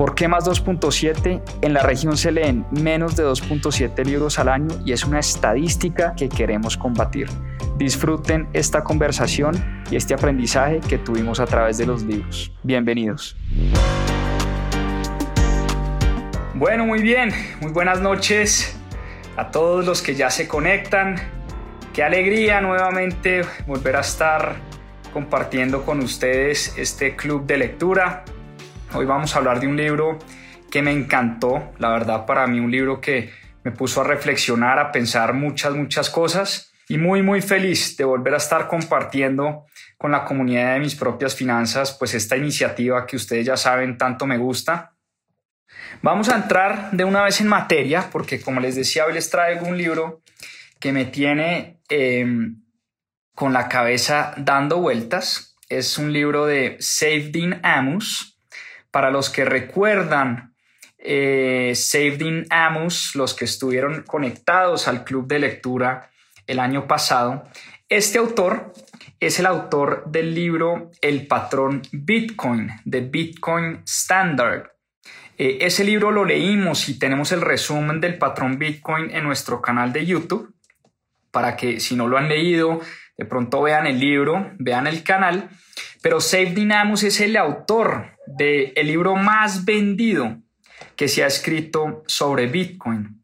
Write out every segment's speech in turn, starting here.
¿Por qué más 2.7? En la región se leen menos de 2.7 libros al año y es una estadística que queremos combatir. Disfruten esta conversación y este aprendizaje que tuvimos a través de los libros. Bienvenidos. Bueno, muy bien, muy buenas noches a todos los que ya se conectan. Qué alegría nuevamente volver a estar compartiendo con ustedes este club de lectura. Hoy vamos a hablar de un libro que me encantó, la verdad para mí un libro que me puso a reflexionar, a pensar muchas, muchas cosas y muy muy feliz de volver a estar compartiendo con la comunidad de mis propias finanzas pues esta iniciativa que ustedes ya saben tanto me gusta. Vamos a entrar de una vez en materia porque como les decía hoy les traigo un libro que me tiene em, con la cabeza dando vueltas. Es un libro de Dean Amos. Para los que recuerdan eh, Dean Amos, los que estuvieron conectados al club de lectura el año pasado. Este autor es el autor del libro El patrón Bitcoin, de Bitcoin Standard. Eh, ese libro lo leímos y tenemos el resumen del patrón Bitcoin en nuestro canal de YouTube, para que si no lo han leído, de pronto vean el libro, vean el canal. Pero Safe Dynamus es el autor del libro más vendido que se ha escrito sobre Bitcoin.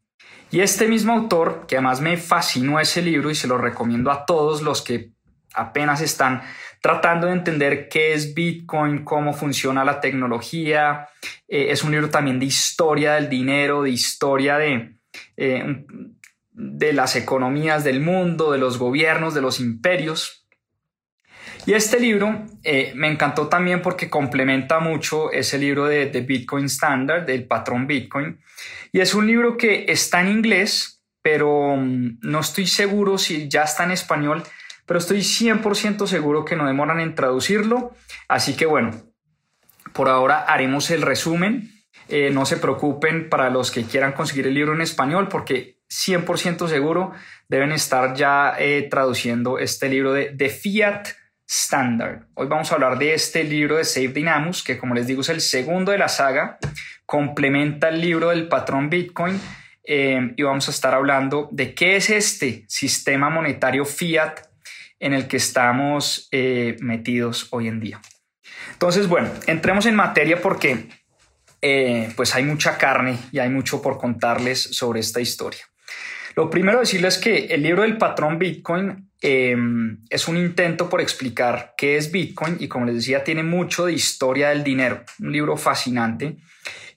Y este mismo autor, que además me fascinó ese libro y se lo recomiendo a todos los que apenas están tratando de entender qué es Bitcoin, cómo funciona la tecnología. Eh, es un libro también de historia del dinero, de historia de, eh, de las economías del mundo, de los gobiernos, de los imperios. Y este libro eh, me encantó también porque complementa mucho ese libro de, de, Bitcoin Standard, del patrón Bitcoin. Y es un libro que está en inglés, pero mm, no estoy seguro si ya está en español, pero estoy 100% seguro que no demoran en traducirlo. Así que bueno, por ahora haremos el resumen. Eh, no se preocupen para los que quieran conseguir el libro en español porque 100% seguro deben estar ya eh, traduciendo este libro de, de Fiat Standard. Hoy vamos a hablar de este libro de Save Dynamus, que como les digo es el segundo de la saga, complementa el libro del patrón Bitcoin eh, y vamos a estar hablando de qué es este sistema monetario fiat en el que estamos eh, metidos hoy en día. Entonces, bueno, entremos en materia porque eh, pues hay mucha carne y hay mucho por contarles sobre esta historia. Lo primero decirles que el libro del patrón Bitcoin em, es un intento por explicar qué es Bitcoin y como les decía tiene mucho de historia del dinero, un libro fascinante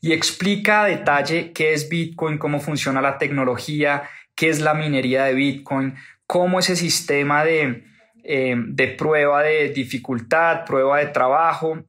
y explica a detalle qué es Bitcoin, cómo funciona la tecnología, qué es la minería de Bitcoin, cómo ese sistema de, em, de prueba de dificultad, prueba de trabajo,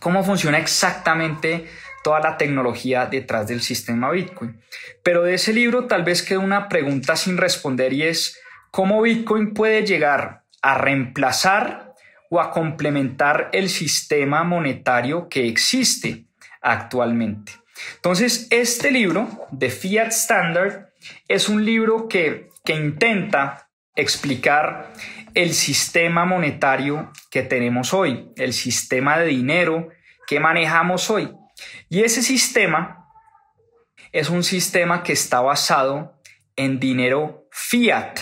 cómo funciona exactamente toda la tecnología detrás del sistema Bitcoin. Pero de ese libro tal vez queda una pregunta sin responder y es cómo Bitcoin puede llegar a reemplazar o a complementar el sistema monetario que existe actualmente. Entonces, este libro de Fiat Standard es un libro que, que intenta explicar el sistema monetario que tenemos hoy, el sistema de dinero que manejamos hoy. Y ese sistema es un sistema que está basado en dinero fiat.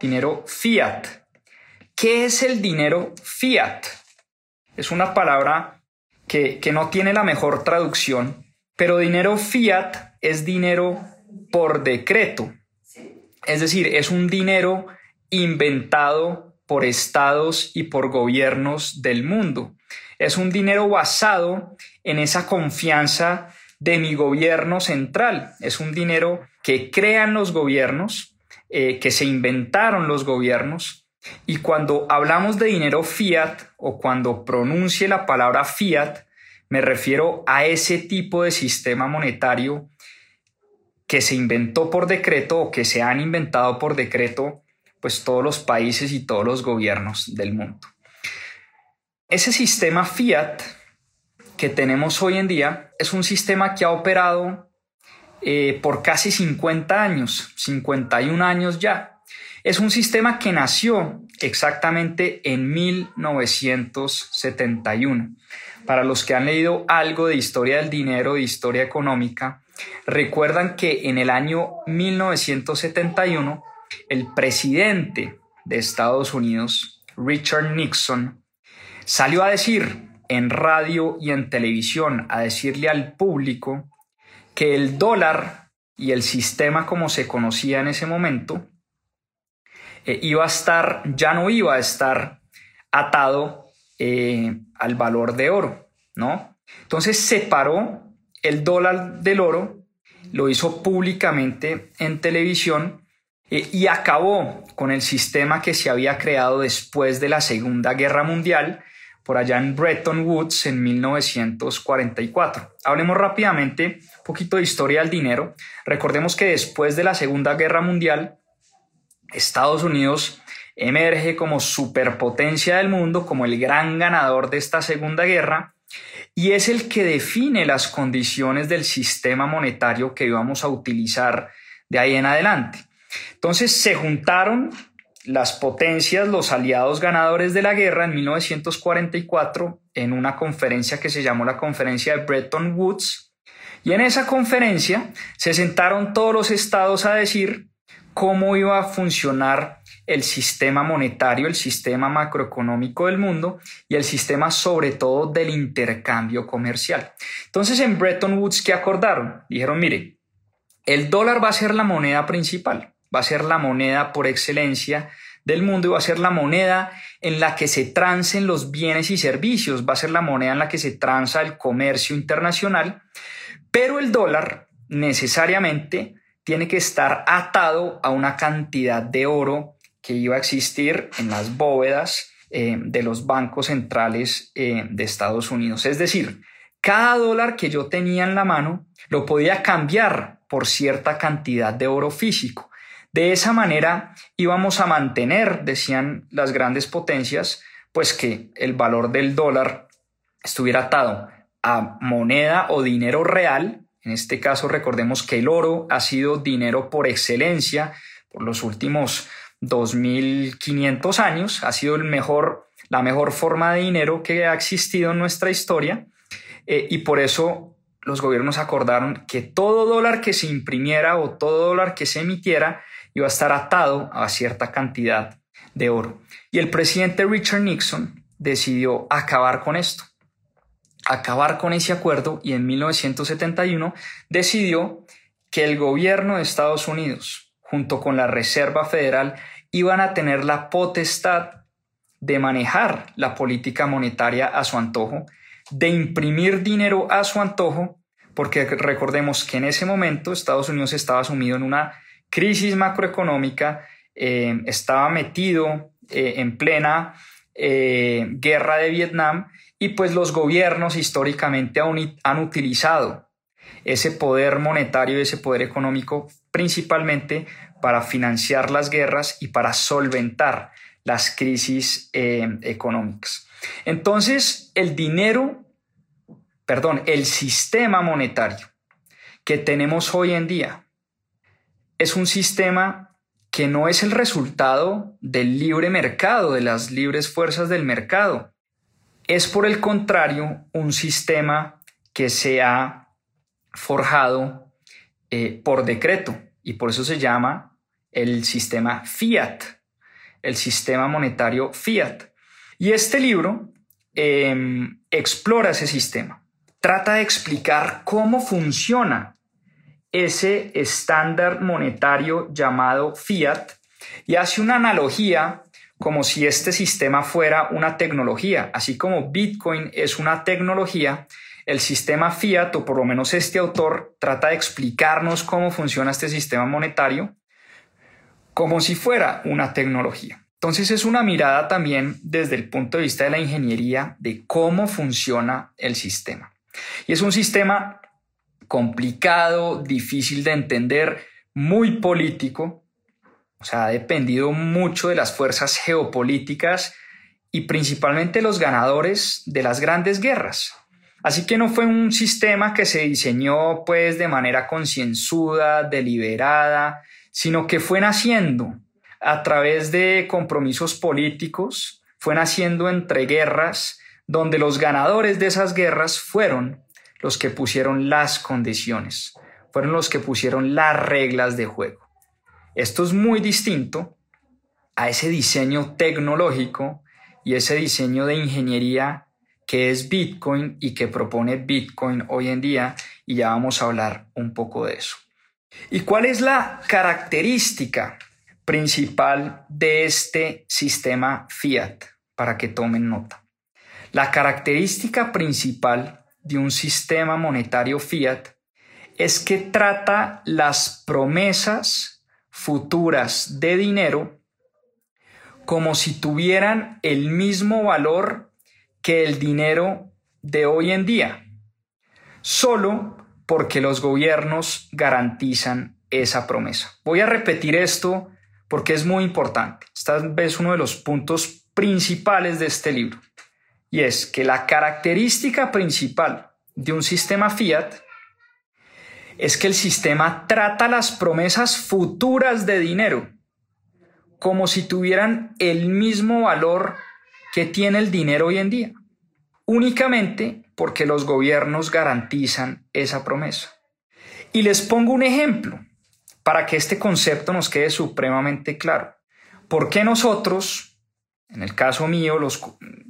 Dinero fiat. ¿Qué es el dinero fiat? Es una palabra que, que no tiene la mejor traducción, pero dinero fiat es dinero por decreto. Es decir, es un dinero inventado por estados y por gobiernos del mundo. Es un dinero basado en esa confianza de mi gobierno central. Es un dinero que crean los gobiernos, eh, que se inventaron los gobiernos. Y cuando hablamos de dinero fiat o cuando pronuncie la palabra fiat, me refiero a ese tipo de sistema monetario que se inventó por decreto o que se han inventado por decreto pues todos los países y todos los gobiernos del mundo. Ese sistema fiat que tenemos hoy en día es un sistema que ha operado eh, por casi 50 años, 51 años ya. Es un sistema que nació exactamente en 1971. Para los que han leído algo de historia del dinero, de historia económica, recuerdan que en el año 1971 el presidente de Estados Unidos, Richard Nixon, salió a decir en radio y en televisión, a decirle al público que el dólar y el sistema como se conocía en ese momento eh, iba a estar, ya no iba a estar atado eh, al valor de oro, ¿no? Entonces separó el dólar del oro, lo hizo públicamente en televisión eh, y acabó con el sistema que se había creado después de la Segunda Guerra Mundial, por allá en Bretton Woods en 1944. Hablemos rápidamente un poquito de historia del dinero. Recordemos que después de la Segunda Guerra Mundial, Estados Unidos emerge como superpotencia del mundo, como el gran ganador de esta Segunda Guerra, y es el que define las condiciones del sistema monetario que íbamos a utilizar de ahí en adelante. Entonces se juntaron las potencias, los aliados ganadores de la guerra en 1944 en una conferencia que se llamó la Conferencia de Bretton Woods. Y en esa conferencia se sentaron todos los estados a decir cómo iba a funcionar el sistema monetario, el sistema macroeconómico del mundo y el sistema sobre todo del intercambio comercial. Entonces en Bretton Woods, ¿qué acordaron? Dijeron, mire, el dólar va a ser la moneda principal va a ser la moneda por excelencia del mundo y va a ser la moneda en la que se trancen los bienes y servicios, va a ser la moneda en la que se transa el comercio internacional, pero el dólar necesariamente tiene que estar atado a una cantidad de oro que iba a existir en las bóvedas eh, de los bancos centrales eh, de Estados Unidos. Es decir, cada dólar que yo tenía en la mano lo podía cambiar por cierta cantidad de oro físico. De esa manera íbamos a mantener, decían las grandes potencias, pues que el valor del dólar estuviera atado a moneda o dinero real. En este caso recordemos que el oro ha sido dinero por excelencia por los últimos 2500 años, ha sido el mejor, la mejor forma de dinero que ha existido en nuestra historia eh, y por eso los gobiernos acordaron que todo dólar que se imprimiera o todo dólar que se emitiera iba a estar atado a cierta cantidad de oro. Y el presidente Richard Nixon decidió acabar con esto, acabar con ese acuerdo y en 1971 decidió que el gobierno de Estados Unidos, junto con la Reserva Federal, iban a tener la potestad de manejar la política monetaria a su antojo, de imprimir dinero a su antojo, porque recordemos que en ese momento Estados Unidos estaba sumido en una crisis macroeconómica, eh, estaba metido eh, en plena eh, guerra de Vietnam y pues los gobiernos históricamente han, utilizado ese poder monetario y ese poder económico principalmente para financiar las guerras y para solventar las crisis económicas. Entonces, el dinero, perdón, el sistema monetario que tenemos hoy en día, es un sistema que no es el resultado del libre mercado, de las libres fuerzas del mercado. Es por el contrario un sistema que se ha forjado eh, por decreto y por eso se llama el sistema fiat, el sistema monetario fiat. Y este libro em, explora ese sistema, trata de explicar cómo funciona ese estándar monetario llamado fiat y hace una analogía como si este sistema fuera una tecnología, así como Bitcoin es una tecnología, el sistema fiat, o por lo menos este autor, trata de explicarnos cómo funciona este sistema monetario como si fuera una tecnología. Entonces es una mirada también desde el punto de vista de la ingeniería de cómo funciona el sistema. Y es un sistema complicado, difícil de entender, muy político, O sea, ha dependido mucho de las fuerzas geopolíticas y principalmente los ganadores de las grandes guerras. Así que no fue un sistema que se diseñó pues de manera concienzuda, deliberada, sino que fue naciendo a través de compromisos políticos, fue naciendo entre guerras, donde los ganadores de esas guerras fueron los que pusieron las condiciones, fueron los que pusieron las reglas de juego. Esto es muy distinto a ese diseño tecnológico y ese diseño de ingeniería que es Bitcoin y que propone Bitcoin hoy en día y ya vamos a hablar un poco de eso. ¿Y cuál es la característica principal de este sistema fiat? Para que tomen nota. La característica principal de un sistema monetario fiat es que trata las promesas futuras de dinero como si tuvieran el mismo valor que el dinero de hoy en día, solo porque los gobiernos garantizan esa promesa. Voy a repetir esto porque es muy importante. Esta es uno de los puntos principales de este libro. Y es que la característica principal de un sistema fiat es que el sistema trata las promesas futuras de dinero como si tuvieran el mismo valor que tiene el dinero hoy en día, únicamente porque los gobiernos garantizan esa promesa. Y les pongo un ejemplo para que este concepto nos quede supremamente claro. ¿Por qué nosotros, en el caso mío, los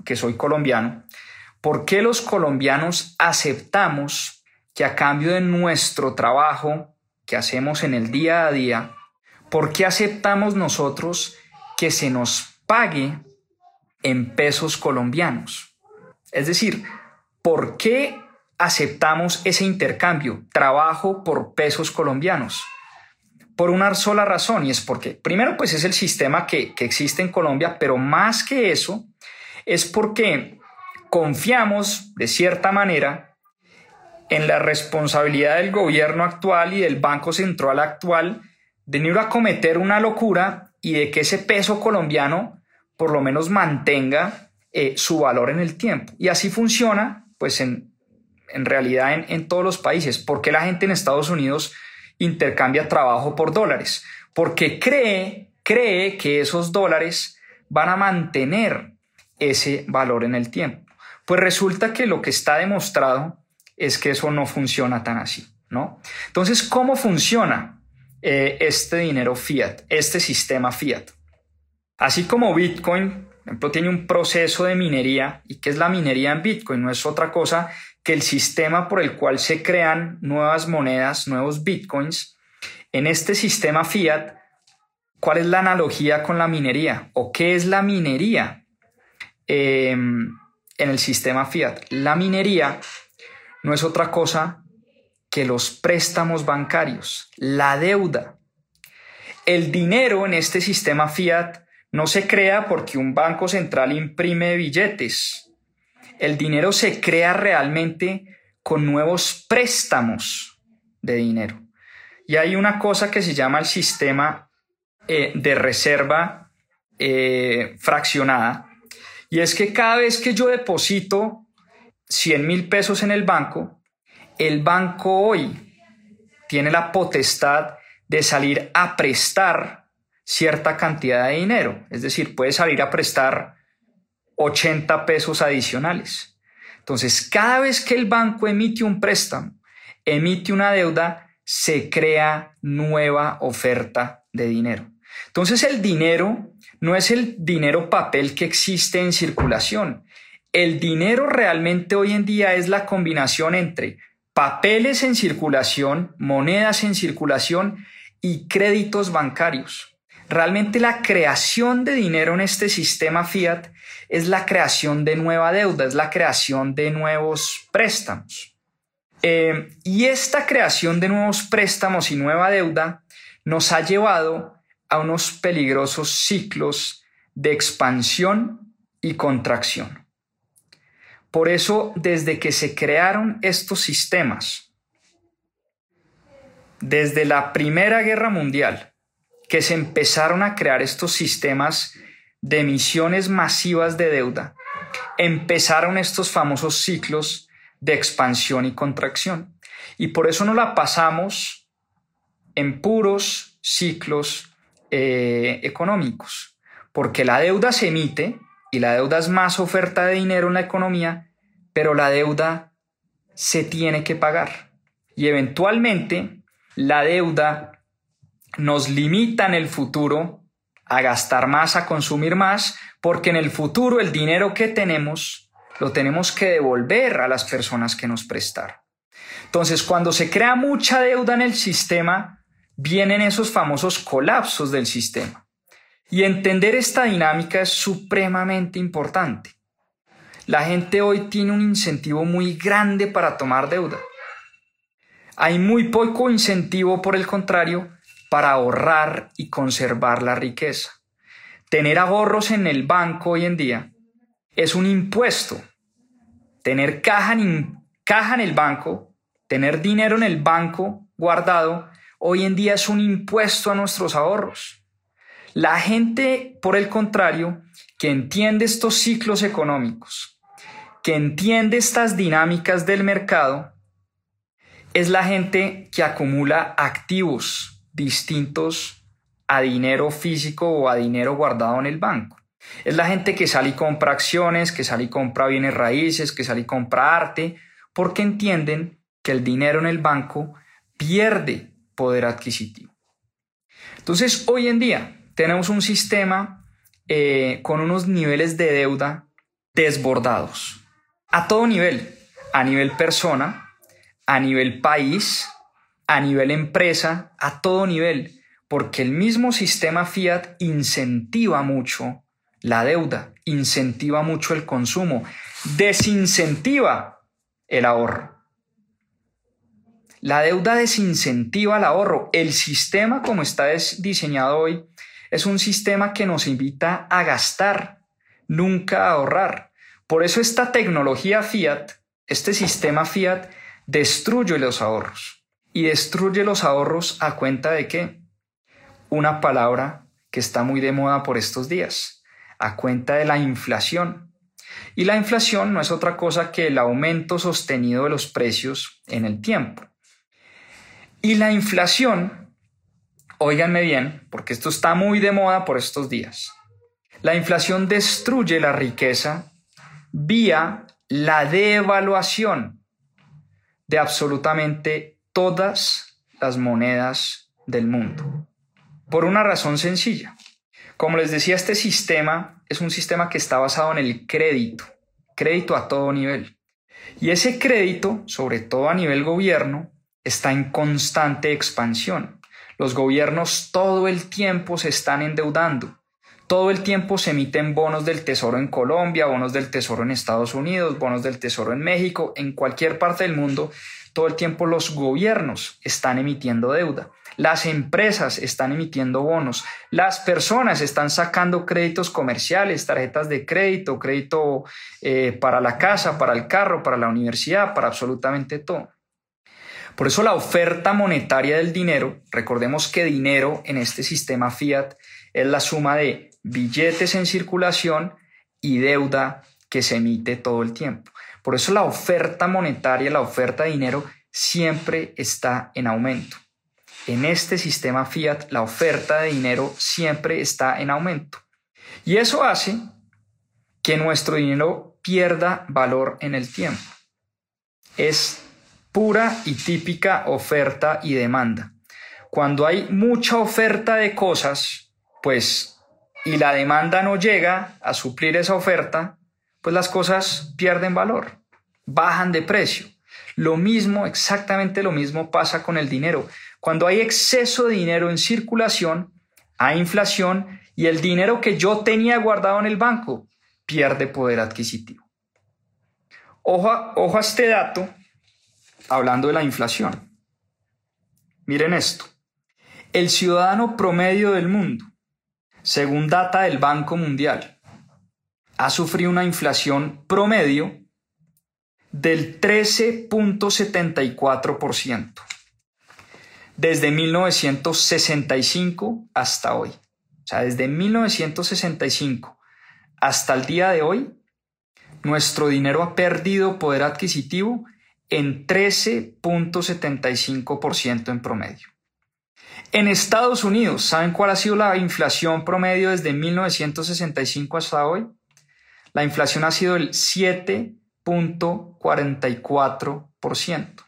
que soy colombiano, por qué los colombianos aceptamos que a cambio de nuestro trabajo que hacemos en el día a día, por qué aceptamos nosotros que se nos pague en pesos colombianos. Es decir, ¿por qué aceptamos ese intercambio, trabajo por pesos colombianos? Por una sola razón, y es porque, primero, pues es el sistema que, que existe en Colombia, pero más que eso, es porque confiamos, de cierta manera, en la responsabilidad del gobierno actual y del Banco Central actual de no ir a cometer una locura y de que ese peso colombiano por lo menos mantenga eh, su valor en el tiempo. Y así funciona, pues en, realidad en, todos los países. ¿Por qué la gente en Estados Unidos intercambia trabajo por dólares? Porque cree, cree que esos dólares van a mantener ese valor en el tiempo. Pues resulta que lo que está demostrado es que eso no funciona tan así, ¿no? Entonces, ¿cómo funciona eh, este dinero fiat, este sistema fiat? Así como Bitcoin, por ejemplo, tiene un proceso de minería, ¿y qué es la minería en Bitcoin? No es otra cosa que el sistema por el cual se crean nuevas monedas, nuevos Bitcoins. En este sistema fiat, ¿cuál es la analogía con la minería? ¿O qué es la minería em, en el sistema fiat? La minería no es otra cosa que los préstamos bancarios, la deuda. El dinero en este sistema fiat no se crea porque un banco central imprime billetes. El dinero se crea realmente con nuevos préstamos de dinero. Y hay una cosa que se llama el sistema eh, de reserva eh, fraccionada. Y es que cada vez que yo deposito 100 mil pesos en el banco, el banco hoy tiene la potestad de salir a prestar cierta cantidad de dinero. Es decir, puede salir a prestar 80 pesos adicionales. Entonces, cada vez que el banco emite un préstamo, emite una deuda, se crea nueva oferta de dinero. Entonces, el dinero no es el dinero papel que existe en circulación. El dinero realmente hoy en día es la combinación entre papeles en circulación, monedas en circulación y créditos bancarios. Realmente la creación de dinero en este sistema fiat es la creación de nueva deuda, es la creación de nuevos préstamos. Eh, y esta creación de nuevos préstamos y nueva deuda nos ha llevado a unos peligrosos ciclos de expansión y contracción. Por eso, desde que se crearon estos sistemas, desde la Primera Guerra Mundial, que se empezaron a crear estos sistemas de emisiones masivas de deuda, empezaron estos famosos ciclos de expansión y contracción. Y por eso no la pasamos en puros ciclos eh, económicos, porque la deuda se emite y la deuda es más oferta de dinero en la economía, pero la deuda se tiene que pagar. Y eventualmente la deuda nos limita en el futuro a gastar más, a consumir más, porque en el futuro el dinero que tenemos lo tenemos que devolver a las personas que nos prestaron. Entonces, cuando se crea mucha deuda en el sistema, vienen esos famosos colapsos del sistema. Y entender esta dinámica es supremamente importante. La gente hoy tiene un incentivo muy grande para tomar deuda. Hay muy poco incentivo, por el contrario, para ahorrar y conservar la riqueza. Tener ahorros en el banco hoy en día es un impuesto. Tener caja en, caja en el banco, tener dinero en el banco guardado, hoy en día es un impuesto a nuestros ahorros. La gente, por el contrario, que entiende estos ciclos económicos, que entiende estas dinámicas del mercado, es la gente que acumula activos distintos a dinero físico o a dinero guardado en el banco. Es la gente que sale y compra acciones, que sale y compra bienes raíces, que sale y compra arte, porque entienden que el dinero en el banco pierde poder adquisitivo. Entonces, hoy en día tenemos un sistema eh, con unos niveles de deuda desbordados, a todo nivel, a nivel persona, a nivel país, a nivel empresa, a todo nivel, porque el mismo sistema fiat incentiva mucho la deuda, incentiva mucho el consumo, desincentiva el ahorro. La deuda desincentiva el ahorro. El sistema como está diseñado hoy es un sistema que nos invita a gastar, nunca a ahorrar. Por eso esta tecnología fiat, este sistema fiat, destruye los ahorros. Y destruye los ahorros a cuenta de qué? Una palabra que está muy de moda por estos días, a cuenta de la inflación. Y la inflación no es otra cosa que el aumento sostenido de los precios en el tiempo. Y la inflación, óiganme bien, porque esto está muy de moda por estos días. La inflación destruye la riqueza vía la devaluación de absolutamente todas las monedas del mundo. Por una razón sencilla. Como les decía, este sistema es un sistema que está basado en el crédito, crédito a todo nivel. Y ese crédito, sobre todo a nivel gobierno, está en constante expansión. Los gobiernos todo el tiempo se están endeudando. Todo el tiempo se emiten bonos del Tesoro en Colombia, bonos del Tesoro en Estados Unidos, bonos del Tesoro en México, en cualquier parte del mundo. Todo el tiempo los gobiernos están emitiendo deuda. Las empresas están emitiendo bonos, las personas están sacando créditos comerciales, tarjetas de crédito, crédito eh, para la casa, para el carro, para la universidad, para absolutamente todo. Por eso la oferta monetaria del dinero, recordemos que dinero en este sistema fiat es la suma de billetes en circulación y deuda que se emite todo el tiempo. Por eso la oferta monetaria, la oferta de dinero siempre está en aumento. En este sistema fiat, la oferta de dinero siempre está en aumento. Y eso hace que nuestro dinero pierda valor en el tiempo. Es pura y típica oferta y demanda. Cuando hay mucha oferta de cosas, pues, y la demanda no llega a suplir esa oferta, pues las cosas pierden valor, bajan de precio. Lo mismo, exactamente lo mismo pasa con el dinero. Cuando hay exceso de dinero en circulación, hay inflación y el dinero que yo tenía guardado en el banco pierde poder adquisitivo. Ojo ojo a este dato hablando de la inflación. Miren esto. El ciudadano promedio del mundo, según data del Banco Mundial, ha sufrido una inflación promedio del 13.74%. desde 1965 hasta hoy. O sea, desde 1965 hasta el día de hoy, nuestro dinero ha perdido poder adquisitivo en 13.75% en promedio. En Estados Unidos, ¿saben cuál ha sido la inflación promedio desde 1965 hasta hoy? La inflación ha sido el 7.44%.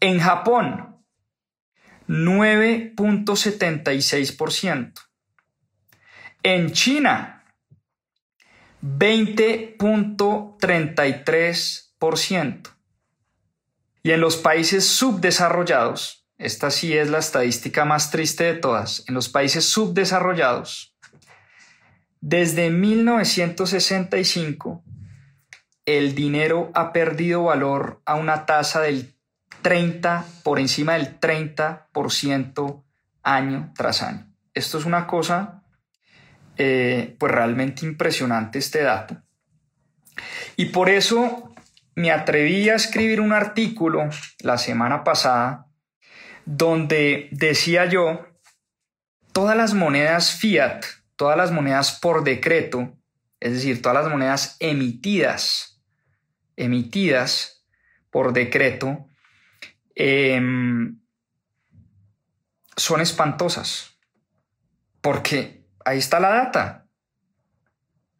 En Japón, 9.76%. En China, 20.33%. Y en los países subdesarrollados, esta sí es la estadística más triste de todas, en los países subdesarrollados, desde 1965, el dinero ha perdido valor a una tasa del 30, por encima del 30% año tras año. Esto es una cosa, eh, pues realmente impresionante este dato. Y por eso me atreví a escribir un artículo la semana pasada donde decía yo, todas las monedas fiat, todas las monedas por decreto, es decir, todas las monedas emitidas, emitidas por decreto, em, son espantosas. Porque ahí está la data.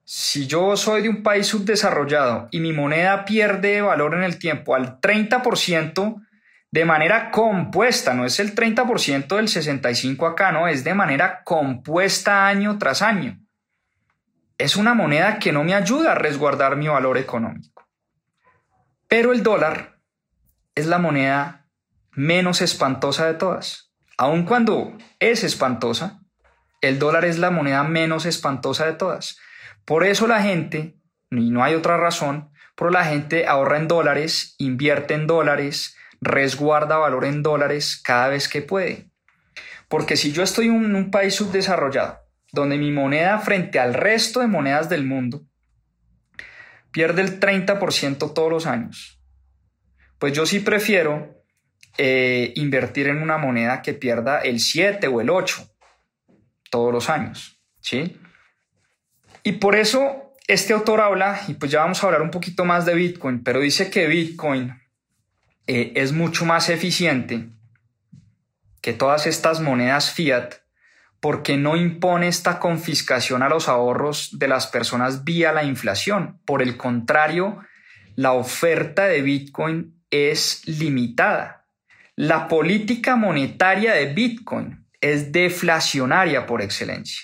Si yo soy de un país subdesarrollado y mi moneda pierde valor en el tiempo al 30%, de manera compuesta, no es el 30% del 65 acá, no, es de manera compuesta año tras año. Es una moneda que no me ayuda a resguardar mi valor económico. Pero el dólar es la moneda menos espantosa de todas. Aun cuando es espantosa, el dólar es la moneda menos espantosa de todas. Por eso la gente, y no hay otra razón, pero la gente ahorra en dólares, invierte en dólares, resguarda valor en dólares cada vez que puede. Porque si yo estoy en un país subdesarrollado, donde mi moneda frente al resto de monedas del mundo pierde el 30% todos los años, pues yo sí prefiero eh, invertir en una moneda que pierda el 7 o el 8 todos los años. ¿sí? Y por eso este autor habla, y pues ya vamos a hablar un poquito más de Bitcoin, pero dice que Bitcoin eh, es mucho más eficiente que todas estas monedas fiat porque no impone esta confiscación a los ahorros de las personas vía la inflación. Por el contrario, la oferta de Bitcoin es limitada. La política monetaria de Bitcoin es deflacionaria por excelencia,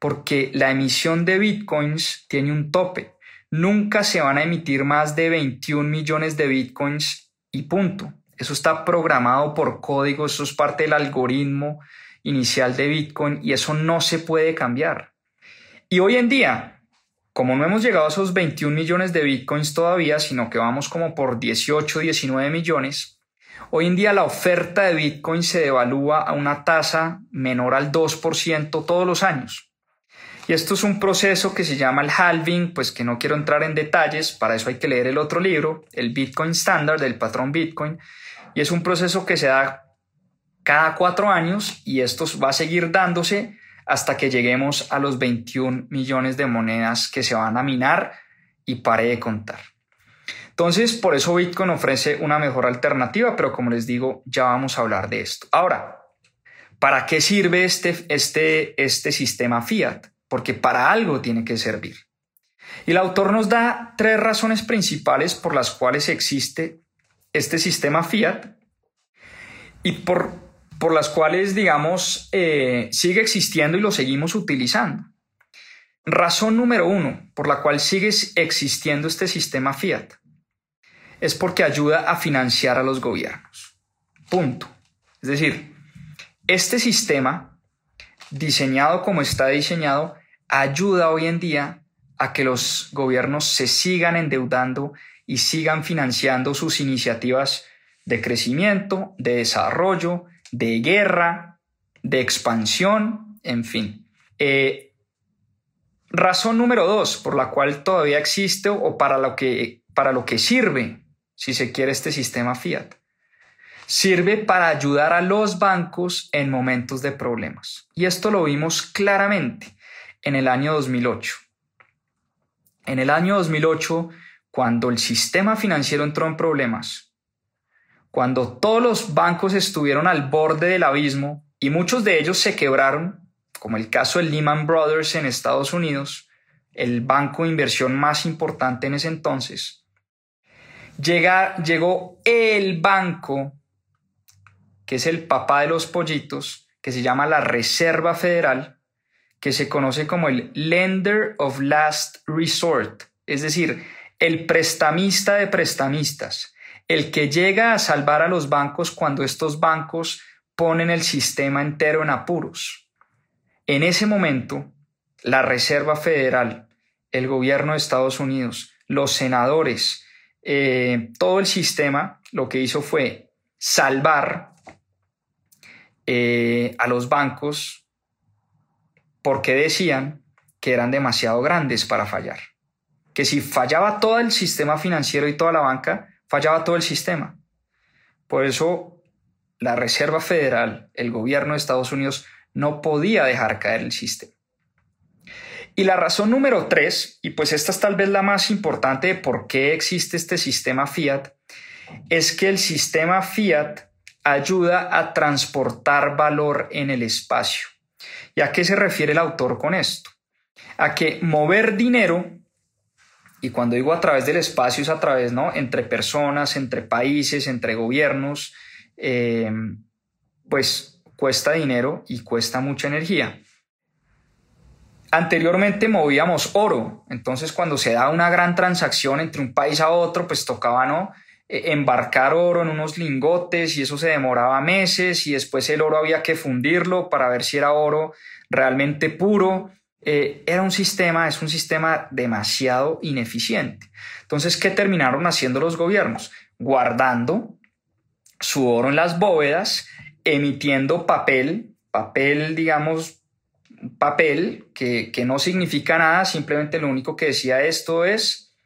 porque la emisión de Bitcoins tiene un tope. Nunca se van a emitir más de 21 millones de Bitcoins y punto. Eso está programado por código, eso es parte del algoritmo inicial de Bitcoin y eso no se puede cambiar. Y hoy en día, como no hemos llegado a esos 21 millones de Bitcoins todavía, sino que vamos como por 18, 19 millones, hoy en día la oferta de Bitcoin se devalúa a una tasa menor al 2% todos los años. Y esto es un proceso que se llama el halving, pues que no quiero entrar en detalles, para eso hay que leer el otro libro, el Bitcoin Standard del patrón Bitcoin, y es un proceso que se da cada cuatro años y esto va a seguir dándose hasta que lleguemos a los 21 millones de monedas que se van a minar y pare de contar. Entonces, por eso Bitcoin ofrece una mejor alternativa, pero como les digo, ya vamos a hablar de esto. Ahora, ¿para qué sirve este, este, este sistema fiat? Porque para algo tiene que servir. Y el autor nos da tres razones principales por las cuales existe este sistema fiat y por, por las cuales, digamos, eh, sigue existiendo y lo seguimos utilizando. Razón número uno por la cual sigue existiendo este sistema fiat es porque ayuda a financiar a los gobiernos. Punto. Es decir, este sistema, diseñado como está diseñado, ayuda hoy en día a que los gobiernos se sigan endeudando y sigan financiando sus iniciativas de crecimiento, de desarrollo, de guerra, de expansión, en fin. Eh, razón número dos por la cual todavía existe o para lo, que, para lo que sirve, si se quiere, este sistema fiat, sirve para ayudar a los bancos en momentos de problemas. Y esto lo vimos claramente en el año 2008. En el año 2008, cuando el sistema financiero entró en problemas, cuando todos los bancos estuvieron al borde del abismo y muchos de ellos se quebraron, como el caso de Lehman Brothers en Estados Unidos, el banco de inversión más importante en ese entonces, llegó el banco, que es el papá de los pollitos, que se llama la Reserva Federal, que se conoce como el Lender of Last Resort, es decir, el prestamista de prestamistas, el que llega a salvar a los bancos cuando estos bancos ponen el sistema entero en apuros. En ese momento, la Reserva Federal, el gobierno de Estados Unidos, los senadores, eh, todo el sistema lo que hizo fue salvar eh, a los bancos porque decían que eran demasiado grandes para fallar. Que si fallaba todo el sistema financiero y toda la banca, fallaba todo el sistema. Por eso la Reserva Federal, el gobierno de Estados Unidos, no podía dejar caer el sistema. Y la razón número tres, y pues esta es tal vez la más importante de por qué existe este sistema Fiat, es que el sistema Fiat ayuda a transportar valor en el espacio. ¿Y a qué se refiere el autor con esto? A que mover dinero, y cuando digo a través del espacio es a través, ¿no? Entre personas, entre países, entre gobiernos, eh, pues cuesta dinero y cuesta mucha energía. Anteriormente movíamos oro, entonces cuando se da una gran transacción entre un país a otro, pues tocaba ¿no? E, embarcar oro en unos lingotes y eso se demoraba meses y después el oro había que fundirlo para ver si era oro realmente puro. Eh, era un sistema, es un sistema demasiado ineficiente. Entonces, ¿qué terminaron haciendo los gobiernos? Guardando su oro en las bóvedas emitiendo papel, papel, digamos, papel que, que no significa nada, simplemente lo único que decía esto es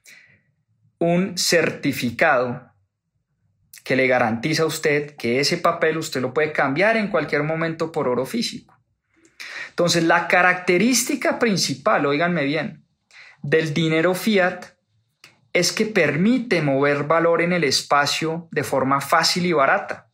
un certificado que le garantiza a usted que ese papel usted lo puede cambiar en cualquier momento por oro físico. Entonces, la característica principal, oíganme bien, del dinero fiat es que permite mover valor en el espacio de forma fácil y barata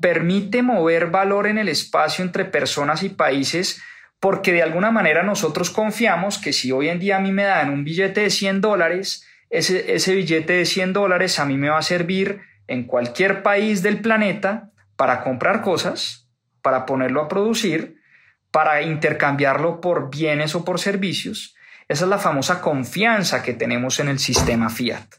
permite mover valor en el espacio entre personas y países porque de alguna manera nosotros confiamos que si hoy en día a mí me dan un billete de 100 dólares, ese, billete de 100 dólares a mí me va a servir en cualquier país del planeta para comprar cosas, para ponerlo a producir, para intercambiarlo por bienes o por servicios. Esa es la famosa confianza que tenemos en el sistema fiat.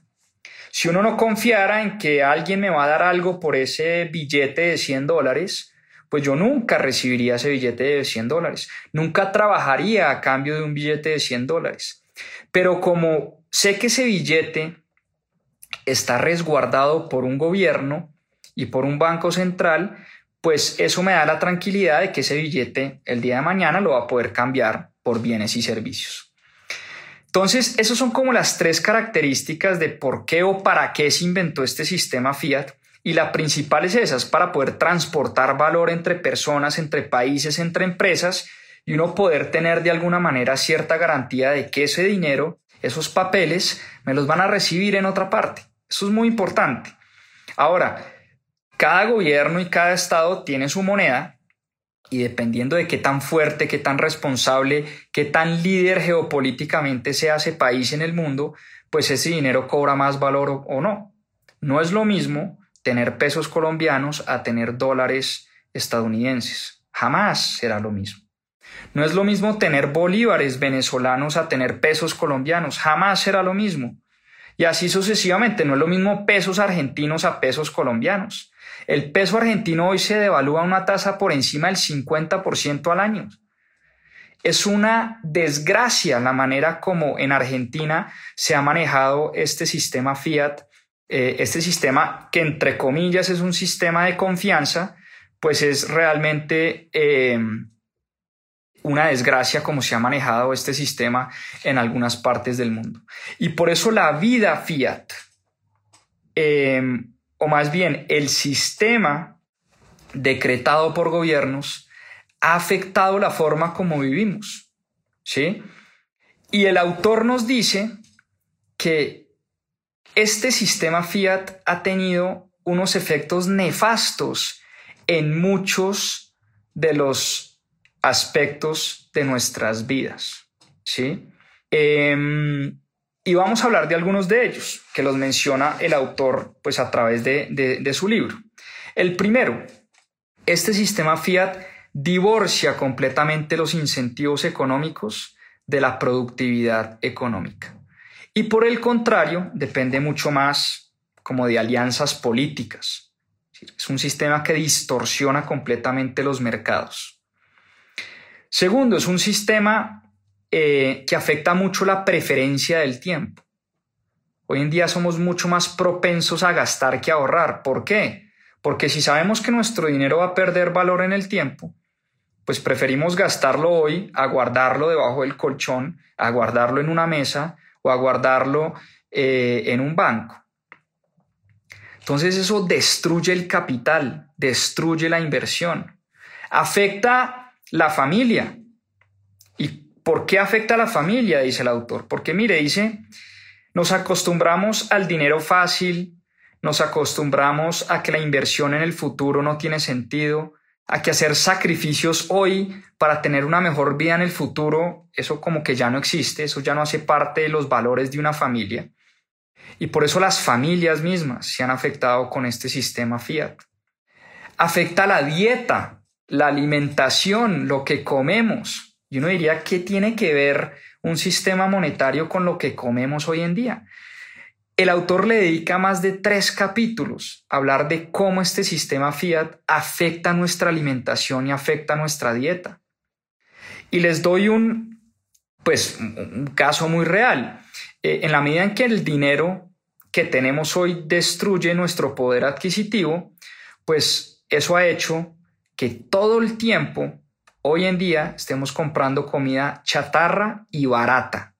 Si uno no confiara en que alguien me va a dar algo por ese billete de 100 dólares, pues yo nunca recibiría ese billete de 100 dólares, nunca trabajaría a cambio de un billete de 100 dólares. Pero como sé que ese billete está resguardado por un gobierno y por un banco central, pues eso me da la tranquilidad de que ese billete el día de mañana lo va a poder cambiar por bienes y servicios. Entonces, esas son como las tres características de por qué o para qué se inventó este sistema Fiat. Y la principal es esa, es para poder transportar valor entre personas, entre países, entre empresas y uno poder tener de alguna manera cierta garantía de que ese dinero, esos papeles, me los van a recibir en otra parte. Eso es muy importante. Ahora, cada gobierno y cada estado tiene su moneda y dependiendo de qué tan fuerte, qué tan responsable, qué tan líder geopolíticamente sea ese país en el mundo, pues ese dinero cobra más valor o, no. No es lo mismo tener pesos colombianos a tener dólares estadounidenses. Jamás será lo mismo. No es lo mismo tener bolívares venezolanos a tener pesos colombianos. Jamás será lo mismo. Y así sucesivamente. No es lo mismo pesos argentinos a pesos colombianos. El peso argentino hoy se devalúa una tasa por encima del 50% al año. Es una desgracia la manera como en Argentina se ha manejado este sistema Fiat, eh, este sistema que entre comillas es un sistema de confianza, pues es realmente em, una desgracia como se ha manejado este sistema en algunas partes del mundo. Y por eso la vida Fiat, em, o más bien el sistema decretado por gobiernos, ha afectado la forma como vivimos. ¿sí? Y el autor nos dice que este sistema Fiat ha tenido unos efectos nefastos en muchos de los aspectos de nuestras vidas. ¿sí? Em, y vamos a hablar de algunos de ellos, que los menciona el autor pues, a través de, de su libro. El primero, este sistema Fiat divorcia completamente los incentivos económicos de la productividad económica. Y por el contrario, depende mucho más como de alianzas políticas. Es un sistema que distorsiona completamente los mercados. Segundo, es un sistema eh, que afecta mucho la preferencia del tiempo. Hoy en día somos mucho más propensos a gastar que a ahorrar. ¿Por qué? Porque si sabemos que nuestro dinero va a perder valor en el tiempo, pues preferimos gastarlo hoy a guardarlo debajo del colchón, a guardarlo en una mesa o a guardarlo eh, en un banco. Entonces eso destruye el capital, destruye la inversión, afecta la familia. ¿Y por qué afecta a la familia? Dice el autor. Porque mire, dice, nos acostumbramos al dinero fácil, nos acostumbramos a que la inversión en el futuro no tiene sentido, a que hacer sacrificios hoy para tener una mejor vida en el futuro, eso como que ya no existe, eso ya no hace parte de los valores de una familia. Y por eso las familias mismas se han afectado con este sistema Fiat. Afecta la dieta, la alimentación, lo que comemos. Y uno diría, ¿qué tiene que ver un sistema monetario con lo que comemos hoy en día? El autor le dedica más de tres capítulos a hablar de cómo este sistema Fiat afecta nuestra alimentación y afecta nuestra dieta. Y les doy un, pues, un caso muy real. Eh, en la medida en que el dinero que tenemos hoy destruye nuestro poder adquisitivo, pues eso ha hecho que todo el tiempo, hoy en día, estemos comprando comida chatarra y barata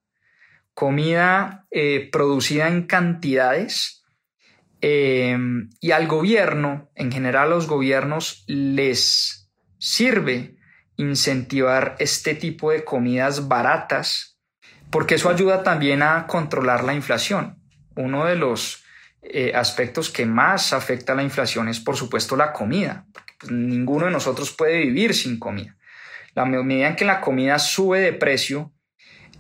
comida eh, producida en cantidades eh, y al gobierno, en general a los gobiernos les sirve incentivar este tipo de comidas baratas porque eso ayuda también a controlar la inflación. Uno de los eh, aspectos que más afecta a la inflación es por supuesto la comida. Pues, ninguno de nosotros puede vivir sin comida. La medida en que la comida sube de precio,